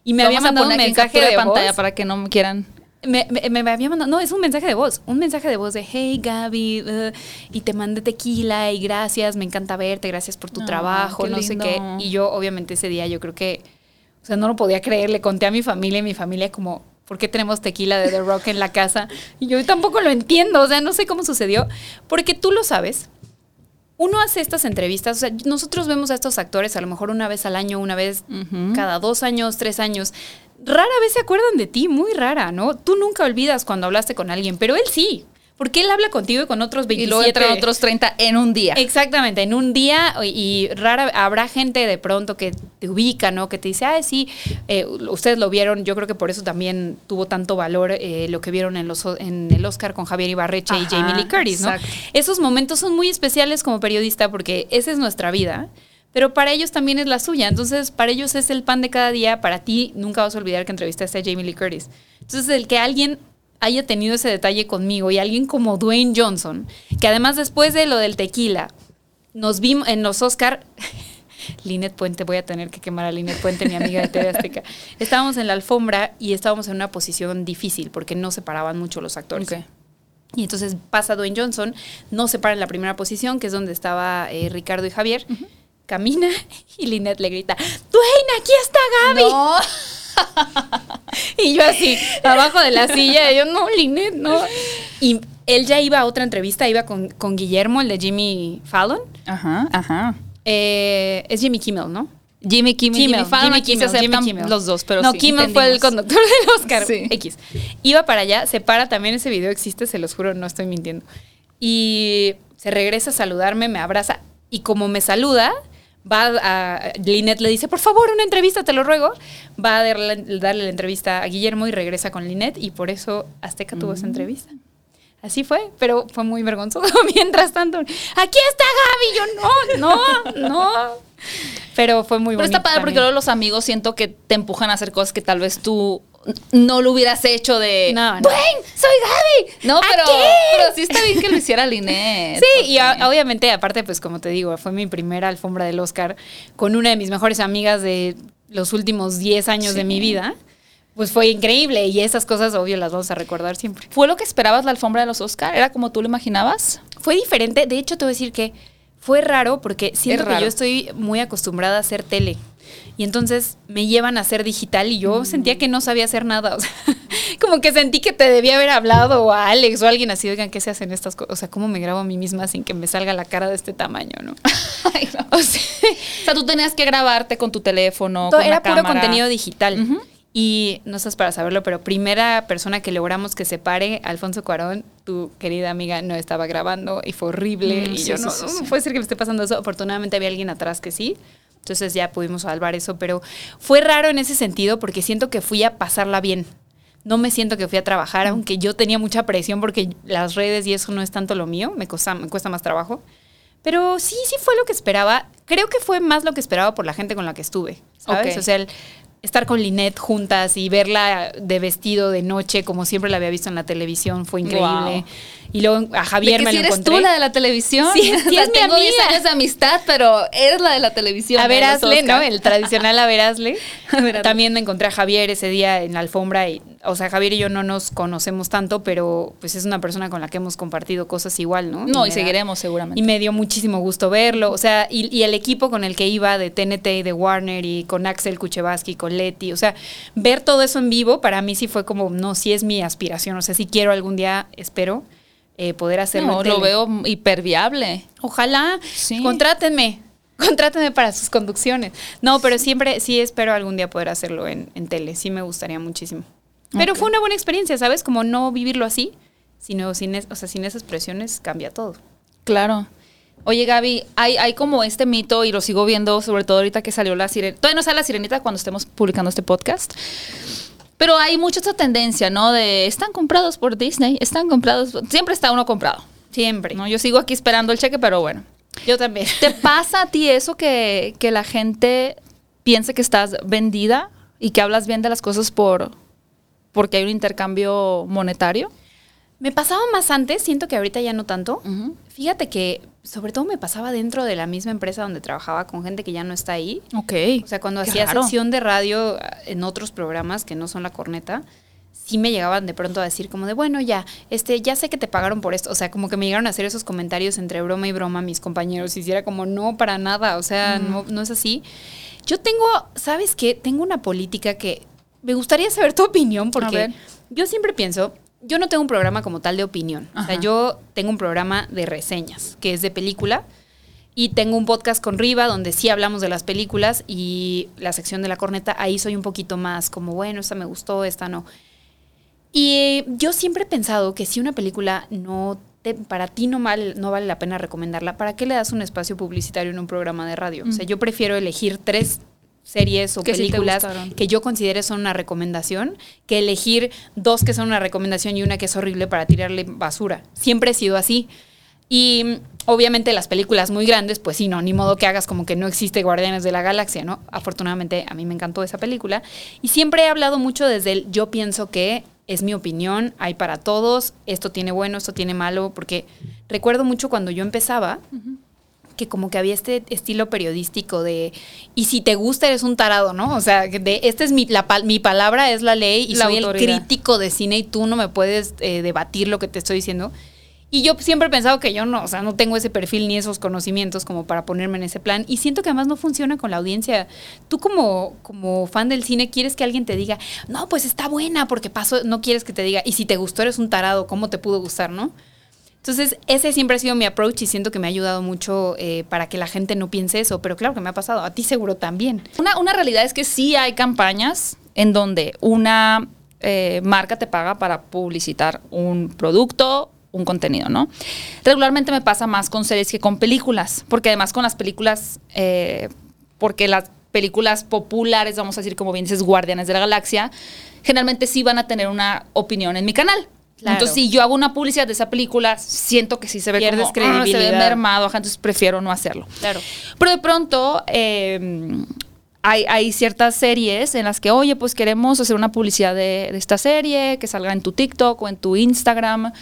Y me había Vamos mandado un mensaje captura de, pantalla voz. para que no me quieran. Me, me- me había mandado, no, es un mensaje de voz, un mensaje de voz de, hey Gaby, uh, y te mandé tequila y gracias, me encanta verte, gracias por tu trabajo, no sé qué. Y yo obviamente ese día yo creo que, o sea, no lo podía creer, le conté a mi familia y mi familia como, ¿por qué tenemos tequila de The Rock en la casa? Y yo tampoco lo entiendo, o sea, no sé cómo sucedió, porque tú lo sabes. Uno hace estas entrevistas, o sea, nosotros vemos a estos actores a lo mejor una vez al año, una vez cada dos años, tres años. Rara vez se acuerdan de ti, muy rara, ¿no? Tú nunca olvidas cuando hablaste con alguien, pero él sí, porque él habla contigo y con otros 27. Y luego entran otros 30 en un día. Exactamente, en un día y rara habrá gente de pronto que te ubica, ¿no? Que te dice, ah, sí, eh, ustedes lo vieron, yo creo que por eso también tuvo tanto valor eh, lo que vieron en, los, en el Oscar con Javier Ibarreche y Jamie Lee Curtis, ¿no? exacto. Esos momentos son muy especiales como periodista porque esa es nuestra vida. Pero para ellos también es la suya. Entonces, para ellos es el pan de cada día. Para ti, nunca vas a olvidar que entrevistaste a Jamie Lee Curtis. Entonces, el que alguien haya tenido ese detalle conmigo y alguien como Dwayne Johnson, que además después de lo del tequila, nos vimos en los Oscar. [LAUGHS] Linet Puente, voy a tener que quemar a Linet Puente, mi amiga de TV Azteca. [LAUGHS] Estábamos en la alfombra y estábamos en una posición difícil porque no se paraban mucho los actores. Y entonces pasa Dwayne Johnson, no se para en la primera posición, que es donde estaba eh, Ricardo y Javier. Camina [LAUGHS] y Linet le grita, Dwayne, aquí está Gaby. No. Y yo así, abajo de la silla, y yo, no, Linet, no. Y él ya iba a otra entrevista, iba con, con Guillermo, el de Jimmy Fallon. Ajá, ajá. Eh, es Jimmy Kimmel, ¿no? Jimmy Kimmel, Jimmy Fallon, Jimmy aquí Kimmel, se aceptan Jimmy Kimmel. los dos, pero no, sí, Kimmel fue el conductor del Oscar. Sí. X. Iba para allá, se para también ese video existe, se los juro, no estoy mintiendo. Y se regresa a saludarme, me abraza y como me saluda, va a Linet le dice, "Por favor, una entrevista, te lo ruego." Va a darle, darle la entrevista a Guillermo y regresa con Linet y por eso Azteca tuvo Mm. esa entrevista. Así fue, pero fue muy vergonzoso. [LAUGHS] Mientras tanto, aquí está Gaby. Yo no, no, no. Pero fue muy Pero bonito. está padre porque luego los amigos siento que te empujan a hacer cosas que tal vez tú no lo hubieras hecho de No, no. Dwayne, soy Gaby. No, pero, pero sí está bien que lo hiciera Linet. Sí, y a- obviamente, aparte, pues como te digo, fue mi primera alfombra del Oscar con una de mis mejores amigas de los últimos 10 años Sí. de mi vida. Pues fue increíble y esas cosas, obvio, las vamos a recordar siempre. ¿Fue lo que esperabas la alfombra de los Oscar? ¿Era como tú lo imaginabas? Fue diferente, de hecho te voy a decir que fue raro porque siento que yo estoy muy acostumbrada a hacer tele. Y entonces me llevan a hacer digital y yo sentía que no sabía hacer nada. O sea, [LAUGHS] como que sentí que te debía haber hablado a Alex o a alguien así, oigan, ¿qué se hacen estas cosas? O sea, ¿cómo me grabo a mí misma sin que me salga la cara de este tamaño, no? [LAUGHS] Ay, no. [LAUGHS] O sea, O sea, tú tenías que grabarte con tu teléfono. todo con era la puro cámara. contenido digital. Y no estás para saberlo, pero primera persona que logramos que se pare, Alfonso Cuarón, tu querida amiga, no estaba grabando y fue horrible. Mm, y sí, yo no, sí, sí. puede ser que me esté pasando eso. Afortunadamente había alguien atrás que sí. Entonces ya pudimos salvar eso, pero fue raro en ese sentido porque siento que fui a pasarla bien. No me siento que fui a trabajar, aunque yo tenía mucha presión porque las redes y eso no es tanto lo mío, me cuesta, me cuesta más trabajo. Pero sí, sí fue lo que esperaba. Creo que fue más lo que esperaba por la gente con la que estuve, ¿sabes? Ok. O sea, el estar con Linet juntas y verla de vestido de noche como siempre la había visto en la televisión fue increíble. Wow. Y luego a Javier de que me si lo eres encontré. tú la de la televisión. Sí, sí [LAUGHS] O sea, es mi tengo 10 amiga. años de amistad, pero eres la de la televisión. A ver, hazle. ¿no? El tradicional a ver, hazle. [LAUGHS] A ver, hazle. También me encontré a Javier ese día en la alfombra y o sea, Javier y yo no nos conocemos tanto, pero pues es una persona con la que hemos compartido cosas igual, ¿no? No, y, da- seguiremos seguramente. Y me dio muchísimo gusto verlo, o sea, y, y el equipo con el que iba de TNT y de Warner y con Axel Kuchevaski, con Leti, o sea, ver todo eso en vivo para mí sí fue como, no, sí es mi aspiración, o sea, sí quiero algún día, espero, eh, poder hacerlo. no, lo veo hiperviable. Ojalá, Sí. contrátenme, [LAUGHS] contrátenme para sus conducciones. No, pero siempre sí espero algún día poder hacerlo en, en tele, sí me gustaría muchísimo. Pero fue una buena experiencia, ¿sabes? Como no vivirlo así, sino sin, es- o sea, sin esas presiones cambia todo. Claro. Oye, Gaby, hay, hay como este mito y lo sigo viendo, sobre todo ahorita que salió la sirenita. Todavía no sale la sirenita cuando estemos publicando este podcast. Pero hay mucha esta tendencia, ¿no? De están comprados por Disney, están comprados. por-". Siempre está uno comprado. Siempre. ¿no? Yo sigo aquí esperando el cheque, pero bueno. Yo también. ¿Te pasa a ti eso que, que la gente piense que estás vendida y que hablas bien de las cosas por porque hay un intercambio monetario? Me pasaba más antes, siento que ahorita ya no tanto. Fíjate que sobre todo me pasaba dentro de la misma empresa donde trabajaba con gente que ya no está ahí. Ok. O sea, cuando hacía sección de radio ah, en otros programas que no son la corneta, sí me llegaban de pronto a decir como de, bueno, ya, este, ya sé que te pagaron por esto. O sea, como que me llegaron a hacer esos comentarios entre broma y broma mis compañeros. Y si era como, no, para nada. O sea, no, no es así. Yo tengo, ¿sabes qué? Tengo una política que me gustaría saber tu opinión porque yo siempre pienso, yo no tengo un programa como tal de opinión. O sea, yo tengo un programa de reseñas, que es de película. Y tengo un podcast con Riva donde sí hablamos de las películas y la sección de la corneta, ahí soy un poquito más como, bueno, esta me gustó, esta no. Y yo siempre he pensado que si una película no te- para ti no, mal, no vale la pena recomendarla, ¿para qué le das un espacio publicitario en un programa de radio? O sea, yo prefiero elegir tres series o sí películas que yo considere son una recomendación, que elegir dos que son una recomendación y una que es horrible para tirarle basura. Siempre he sido así. Y mm, obviamente las películas muy grandes, pues sí, no, ni modo que hagas como que no existe Guardianes de la Galaxia, ¿no? Afortunadamente a mí me encantó esa película. Y siempre he hablado mucho desde el yo pienso que es mi opinión, hay para todos, esto tiene bueno, esto tiene malo, porque recuerdo mucho cuando yo empezaba, que como que había este estilo periodístico de y si te gusta eres un tarado, ¿no? O sea, de esta es mi la mi palabra es la ley y La soy autoridad. el crítico de cine y tú no me puedes eh, debatir lo que te estoy diciendo. Y yo siempre he pensado que yo no, o sea, no tengo ese perfil ni esos conocimientos como para ponerme en ese plan. Y siento que además no funciona con la audiencia. Tú como, como fan del cine quieres que alguien te diga, no, pues está buena porque pasó, no quieres que te diga, y si te gustó eres un tarado, ¿cómo te pudo gustar, no? Entonces, ese siempre ha sido mi approach y siento que me ha ayudado mucho eh, para que la gente no piense eso. Pero claro que me ha pasado, a ti seguro también. Una, una realidad es que sí hay campañas en donde una eh, marca te paga para publicitar un producto, un contenido, ¿no? Regularmente me pasa más con series que con películas, porque además con las películas, eh, porque las películas populares, vamos a decir como bien dices, Guardianes de la Galaxia, generalmente sí van a tener una opinión en mi canal. Claro. Entonces, si yo hago una publicidad de esa película, siento que sí se ve Pierdes como, ah, se ve mermado, ajá, entonces prefiero no hacerlo. Claro. Pero de pronto eh, hay, hay ciertas series en las que, oye, pues queremos hacer una publicidad de, de esta serie, que salga en tu TikTok o en tu Instagram.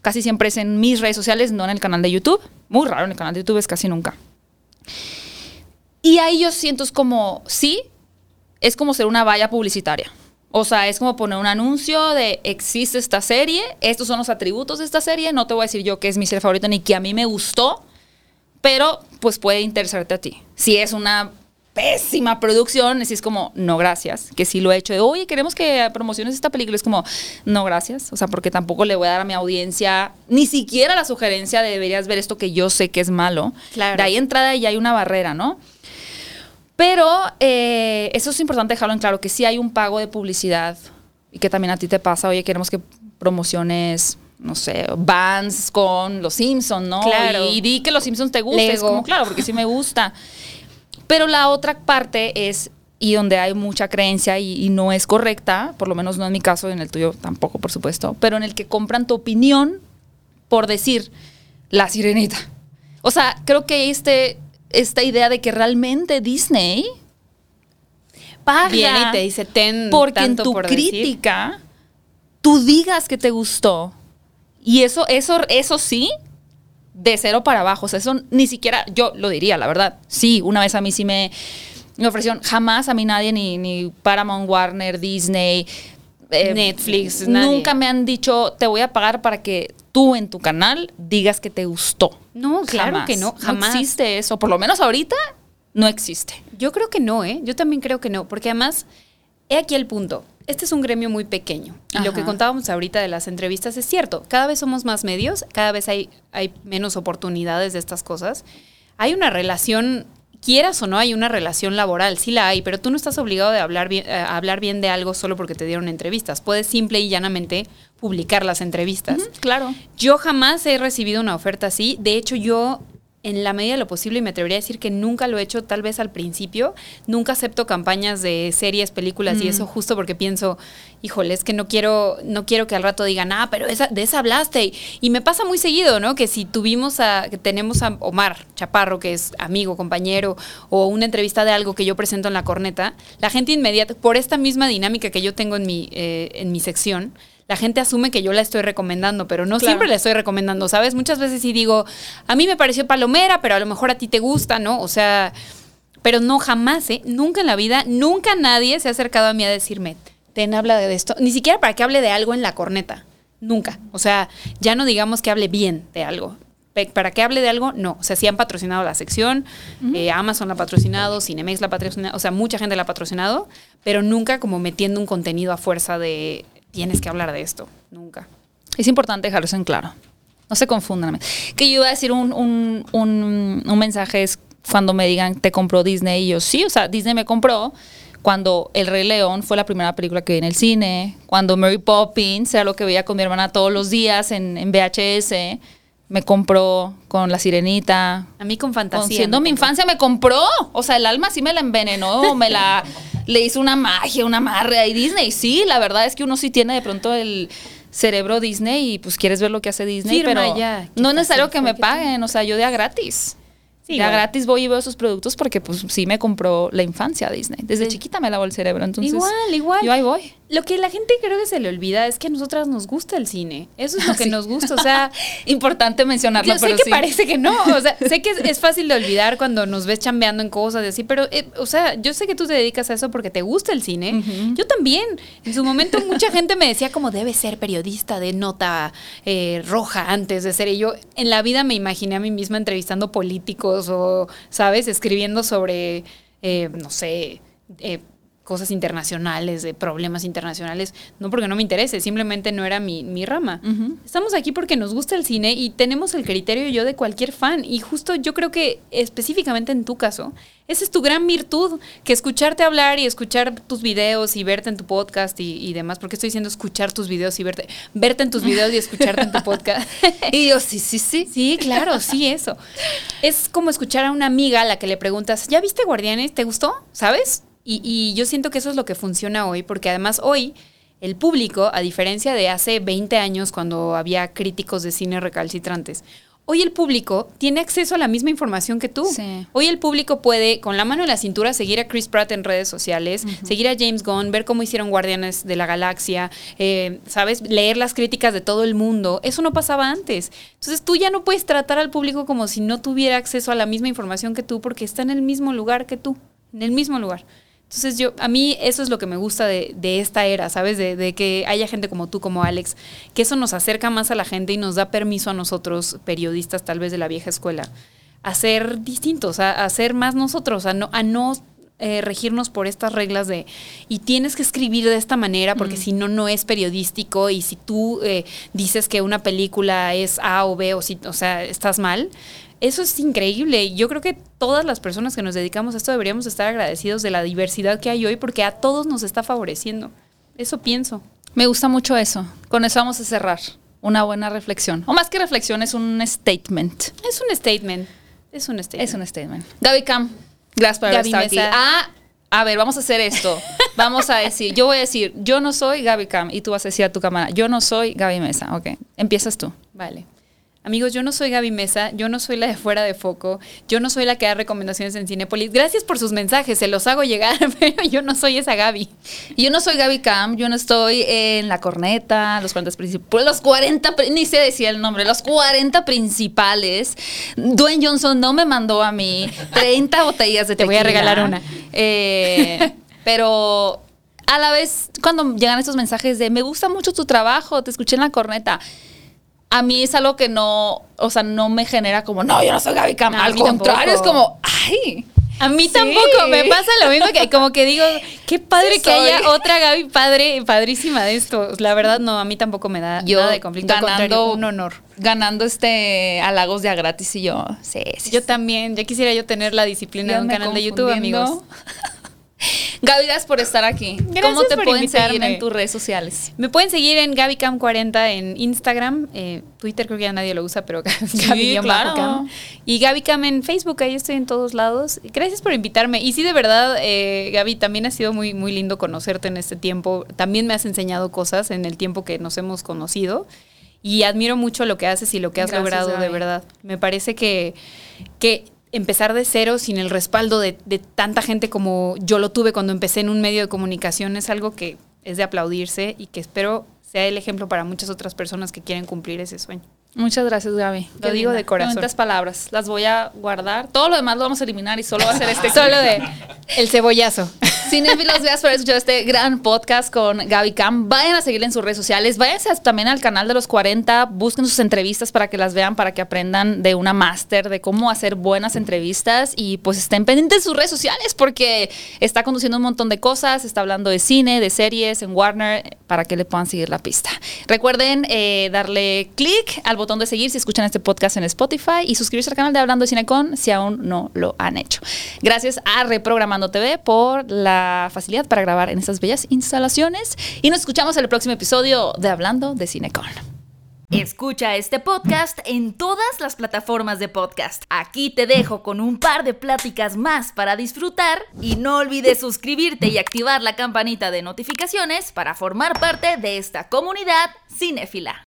Casi siempre es en mis redes sociales, no en el canal de YouTube. Muy raro, en el canal de YouTube es casi nunca. Y ahí yo siento es como, sí, es como ser una valla publicitaria. O sea, es como poner un anuncio de existe esta serie, estos son los atributos de esta serie. No te voy a decir yo que es mi serie favorita ni que a mí me gustó, pero pues puede interesarte a ti. Si es una pésima producción, así es como, no gracias, que sí lo he hecho de, oye, queremos que promociones esta película, es como, no gracias, o sea, porque tampoco le voy a dar a mi audiencia ni siquiera la sugerencia de deberías ver esto que yo sé que es malo. Claro. De ahí entrada ya hay una barrera, ¿no? Pero eh, eso es importante dejarlo en claro, que sí hay un pago de publicidad y que también a ti te pasa, oye, queremos que promociones, no sé, bands con los Simpsons, ¿no? Claro. Y, y di que los Simpsons te gustan, es como, claro, porque sí me gusta. Pero la otra parte es, y donde hay mucha creencia y, y no es correcta, por lo menos no en mi caso, en el tuyo tampoco, por supuesto, pero en el que compran tu opinión por decir la sirenita. O sea, creo que este, esta idea de que realmente Disney paga y te dice, ten porque en tu por decir". crítica tú digas que te gustó. Y eso, eso, eso sí, de cero para abajo. O sea, eso ni siquiera, yo lo diría, la verdad. Sí, una vez a mí sí me, me ofrecieron, jamás a mí nadie, ni, ni Paramount, Warner, Disney, eh, Netflix, nadie. Nunca me han dicho, te voy a pagar para que tú en tu canal digas que te gustó. No, claro que no, jamás. No existe eso. Por lo menos ahorita no existe. Yo creo que no, ¿eh? Yo también creo que no, porque además, he aquí el punto. Este es un gremio muy pequeño. Y lo que contábamos ahorita de las entrevistas es cierto. Cada vez somos más medios, cada vez hay, hay menos oportunidades de estas cosas. Hay una relación, quieras o no, hay una relación laboral, sí la hay, pero tú no estás obligado de hablar bien, eh, a hablar bien de algo solo porque te dieron entrevistas. Puedes simple y llanamente publicar las entrevistas. Claro. Yo jamás he recibido una oferta así. De hecho, yo, en la medida de lo posible, y me atrevería a decir que nunca lo he hecho, tal vez al principio, nunca acepto campañas de series, películas y eso justo porque pienso, híjole, es que no quiero, no quiero que al rato digan, ah, pero esa, de esa hablaste. Y, y me pasa muy seguido, ¿no? Que si tuvimos a, que tenemos a Omar Chaparro, que es amigo, compañero, o una entrevista de algo que yo presento en la corneta, la gente inmediata, por esta misma dinámica que yo tengo en mi, eh, en mi sección, la gente asume que yo la estoy recomendando, pero no Claro. siempre la estoy recomendando, ¿sabes? Muchas veces sí digo, a mí me pareció palomera, pero a lo mejor a ti te gusta, ¿no? O sea, pero no jamás, ¿eh? Nunca en la vida, nunca nadie se ha acercado a mí a decirme, ten, habla de esto. Ni siquiera para que hable de algo en la corneta. Nunca. O sea, ya no digamos que hable bien de algo. Para que hable de algo, no. O sea, sí han patrocinado la sección, eh, Amazon la ha patrocinado, Cinemex la ha patrocinado, o sea, mucha gente la ha patrocinado, pero nunca como metiendo un contenido a fuerza de tienes que hablar de esto. Nunca. Es importante dejarlo eso en claro. No se confundan. Que yo iba a decir un, un, un, un mensaje es cuando me digan, te compró Disney. Y yo, sí, o sea, Disney me compró cuando El Rey León fue la primera película que vi en el cine, cuando Mary Poppins era lo que veía con mi hermana todos los días en, en VHS, me compró con La Sirenita. A mí con Con- fantasía. siendo me mi compró. infancia me compró. O sea, el alma sí me la envenenó, me la [LAUGHS] le hizo una magia, una amarre ahí Disney. Sí, la verdad es que uno sí tiene de pronto el cerebro Disney y pues quieres ver lo que hace Disney, Firma pero ya. no es necesario que me paguen, o sea, yo de a gratis. Sí, de a igual. gratis voy y veo sus productos porque pues sí me compró la infancia Disney. Desde Sí. chiquita me lavó el cerebro, entonces Igual, igual. yo ahí voy. Lo que la gente creo que se le olvida es que a nosotras nos gusta el cine. Eso es lo que Sí. nos gusta. O [LAUGHS] sea, Importante mencionarlo, yo sé pero que sí. parece que no. O sea, [LAUGHS] sé que es, es fácil de olvidar cuando nos ves chambeando en cosas y así, pero, eh, o sea, yo sé que tú te dedicas a eso porque te gusta el cine. Yo también. En su momento mucha gente me decía como debe ser periodista de nota eh, roja antes de ser. Y yo en la vida me imaginé a mí misma entrevistando políticos o, ¿sabes? Escribiendo sobre, eh, no sé, eh, cosas internacionales, de problemas internacionales, no porque no me interese, simplemente no era mi, mi rama. Estamos aquí porque nos gusta el cine y tenemos el criterio yo de cualquier fan. Y justo yo creo que específicamente en tu caso, esa es tu gran virtud, que escucharte hablar y escuchar tus videos y verte en tu podcast y, y demás, porque estoy diciendo escuchar tus videos y verte, verte en tus videos y escucharte en tu podcast. [LAUGHS] Y yo, sí, sí, sí. Sí, claro, sí, eso. Es como escuchar a una amiga a la que le preguntas, ¿ya viste Guardianes? ¿Te gustó? ¿Sabes? Y, y yo siento que eso es lo que funciona hoy, porque además hoy el público, a diferencia de hace 20 años cuando había críticos de cine recalcitrantes, hoy el público tiene acceso a la misma información que tú. Sí. Hoy el público puede, con la mano en la cintura, seguir a Chris Pratt en redes sociales, seguir a James Gunn, ver cómo hicieron Guardianes de la Galaxia, eh, ¿sabes? Leer las críticas de todo el mundo. Eso no pasaba antes. Entonces tú ya no puedes tratar al público como si no tuviera acceso a la misma información que tú, porque está en el mismo lugar que tú, en el mismo lugar. Entonces yo, a mí eso es lo que me gusta de, de esta era, ¿sabes? De, de que haya gente como tú, como Alex, que eso nos acerca más a la gente y nos da permiso a nosotros, periodistas tal vez de la vieja escuela, a ser distintos, a, a ser más nosotros, a no, a no eh, regirnos por estas reglas de y tienes que escribir de esta manera porque si no no es periodístico y si tú eh, dices que una película es A o B o si o sea estás mal eso es increíble yo creo que todas las personas que nos dedicamos a esto deberíamos estar agradecidos de la diversidad que hay hoy porque a todos nos está favoreciendo eso pienso Me gusta mucho eso. Con eso vamos a cerrar. Una buena reflexión. O más que reflexión, es un statement. es un statement es un statement Es un statement. Gaby Cam, gracias por haber estado aquí. Ah, a ver, vamos a hacer esto. Vamos a decir, yo voy a decir, yo no soy Gaby Cam y tú vas a decir a tu cámara, yo no soy Gaby Mesa. Ok, empiezas tú. Vale. Amigos, yo no soy Gaby Mesa, yo no soy la de fuera de foco, yo no soy la que da recomendaciones en Cinepolis. Gracias por sus mensajes, se los hago llegar, [LAUGHS] pero yo no soy esa Gaby. Yo no soy Gaby Cam, yo no estoy en la corneta, los 40 principales, los 40, pri- ni sé decir el nombre, los 40 principales. Dwayne Johnson no me mandó a mí 30 [LAUGHS] botellas de Te voy a regalar una. Eh, pero a la vez, cuando llegan estos mensajes de me gusta mucho tu trabajo, te escuché en la corneta, a mí es algo que no, o sea, no me genera como, no, yo no soy Gaby Cam. No, Al contrario, tampoco. es como, ay. A mí Sí. tampoco me pasa lo mismo que como que digo, qué padre Sí que haya otra Gaby padre, padrísima de esto. La verdad no, a mí tampoco me da Yo nada de conflicto, ganando, un honor. ganando este halagos de a gratis y yo, sí, sí. Yo también, ya quisiera yo tener la disciplina de un canal de YouTube, amigos. [LAUGHS] Gaby, gracias por estar aquí. Gracias ¿Cómo te por pueden seguir en tus redes sociales? Me pueden seguir en GabyCam40 en Instagram, eh, Twitter creo que ya nadie lo usa, pero [LAUGHS] Gaby-Cam. claro. Y GabyCam en Facebook, ahí estoy en todos lados. Gracias por invitarme. Y sí, de verdad, eh, Gaby, también ha sido muy, muy lindo conocerte en este tiempo. También me has enseñado cosas en el tiempo que nos hemos conocido. Y admiro mucho lo que haces y lo que has Gracias, logrado, de Gaby. verdad. Me parece que, que empezar de cero sin el respaldo de, de tanta gente como yo lo tuve cuando empecé en un medio de comunicación es algo que es de aplaudirse y que espero sea el ejemplo para muchas otras personas que quieren cumplir ese sueño. Muchas gracias, Gaby. Lo digo de corazón. Bonitas palabras. Las voy a guardar. Todo lo demás lo vamos a eliminar y solo va a ser este. [LAUGHS] Solo de el cebollazo. [LAUGHS] Cinefilos, gracias por haber escuchado este gran podcast con Gaby Cam. Vayan a seguirle en sus redes sociales. Váyanse también al canal de los 40. Busquen sus entrevistas para que las vean, para que aprendan de una máster de cómo hacer buenas entrevistas. Y pues estén pendientes de sus redes sociales porque está conduciendo un montón de cosas. Está hablando de cine, de series, en Warner, para que le puedan seguir la pista. Recuerden eh, darle clic al botón de seguir si escuchan este podcast en Spotify y suscribirse al canal de Hablando de Cine con si aún no lo han hecho. Gracias a Reprogramando TV por facilidad para grabar en estas bellas instalaciones y nos escuchamos en el próximo episodio de Hablando de Cinecon. Escucha este podcast en todas las plataformas de podcast. Aquí te dejo con un par de pláticas más para disfrutar y no olvides suscribirte y activar la campanita de notificaciones para formar parte de esta comunidad cinéfila.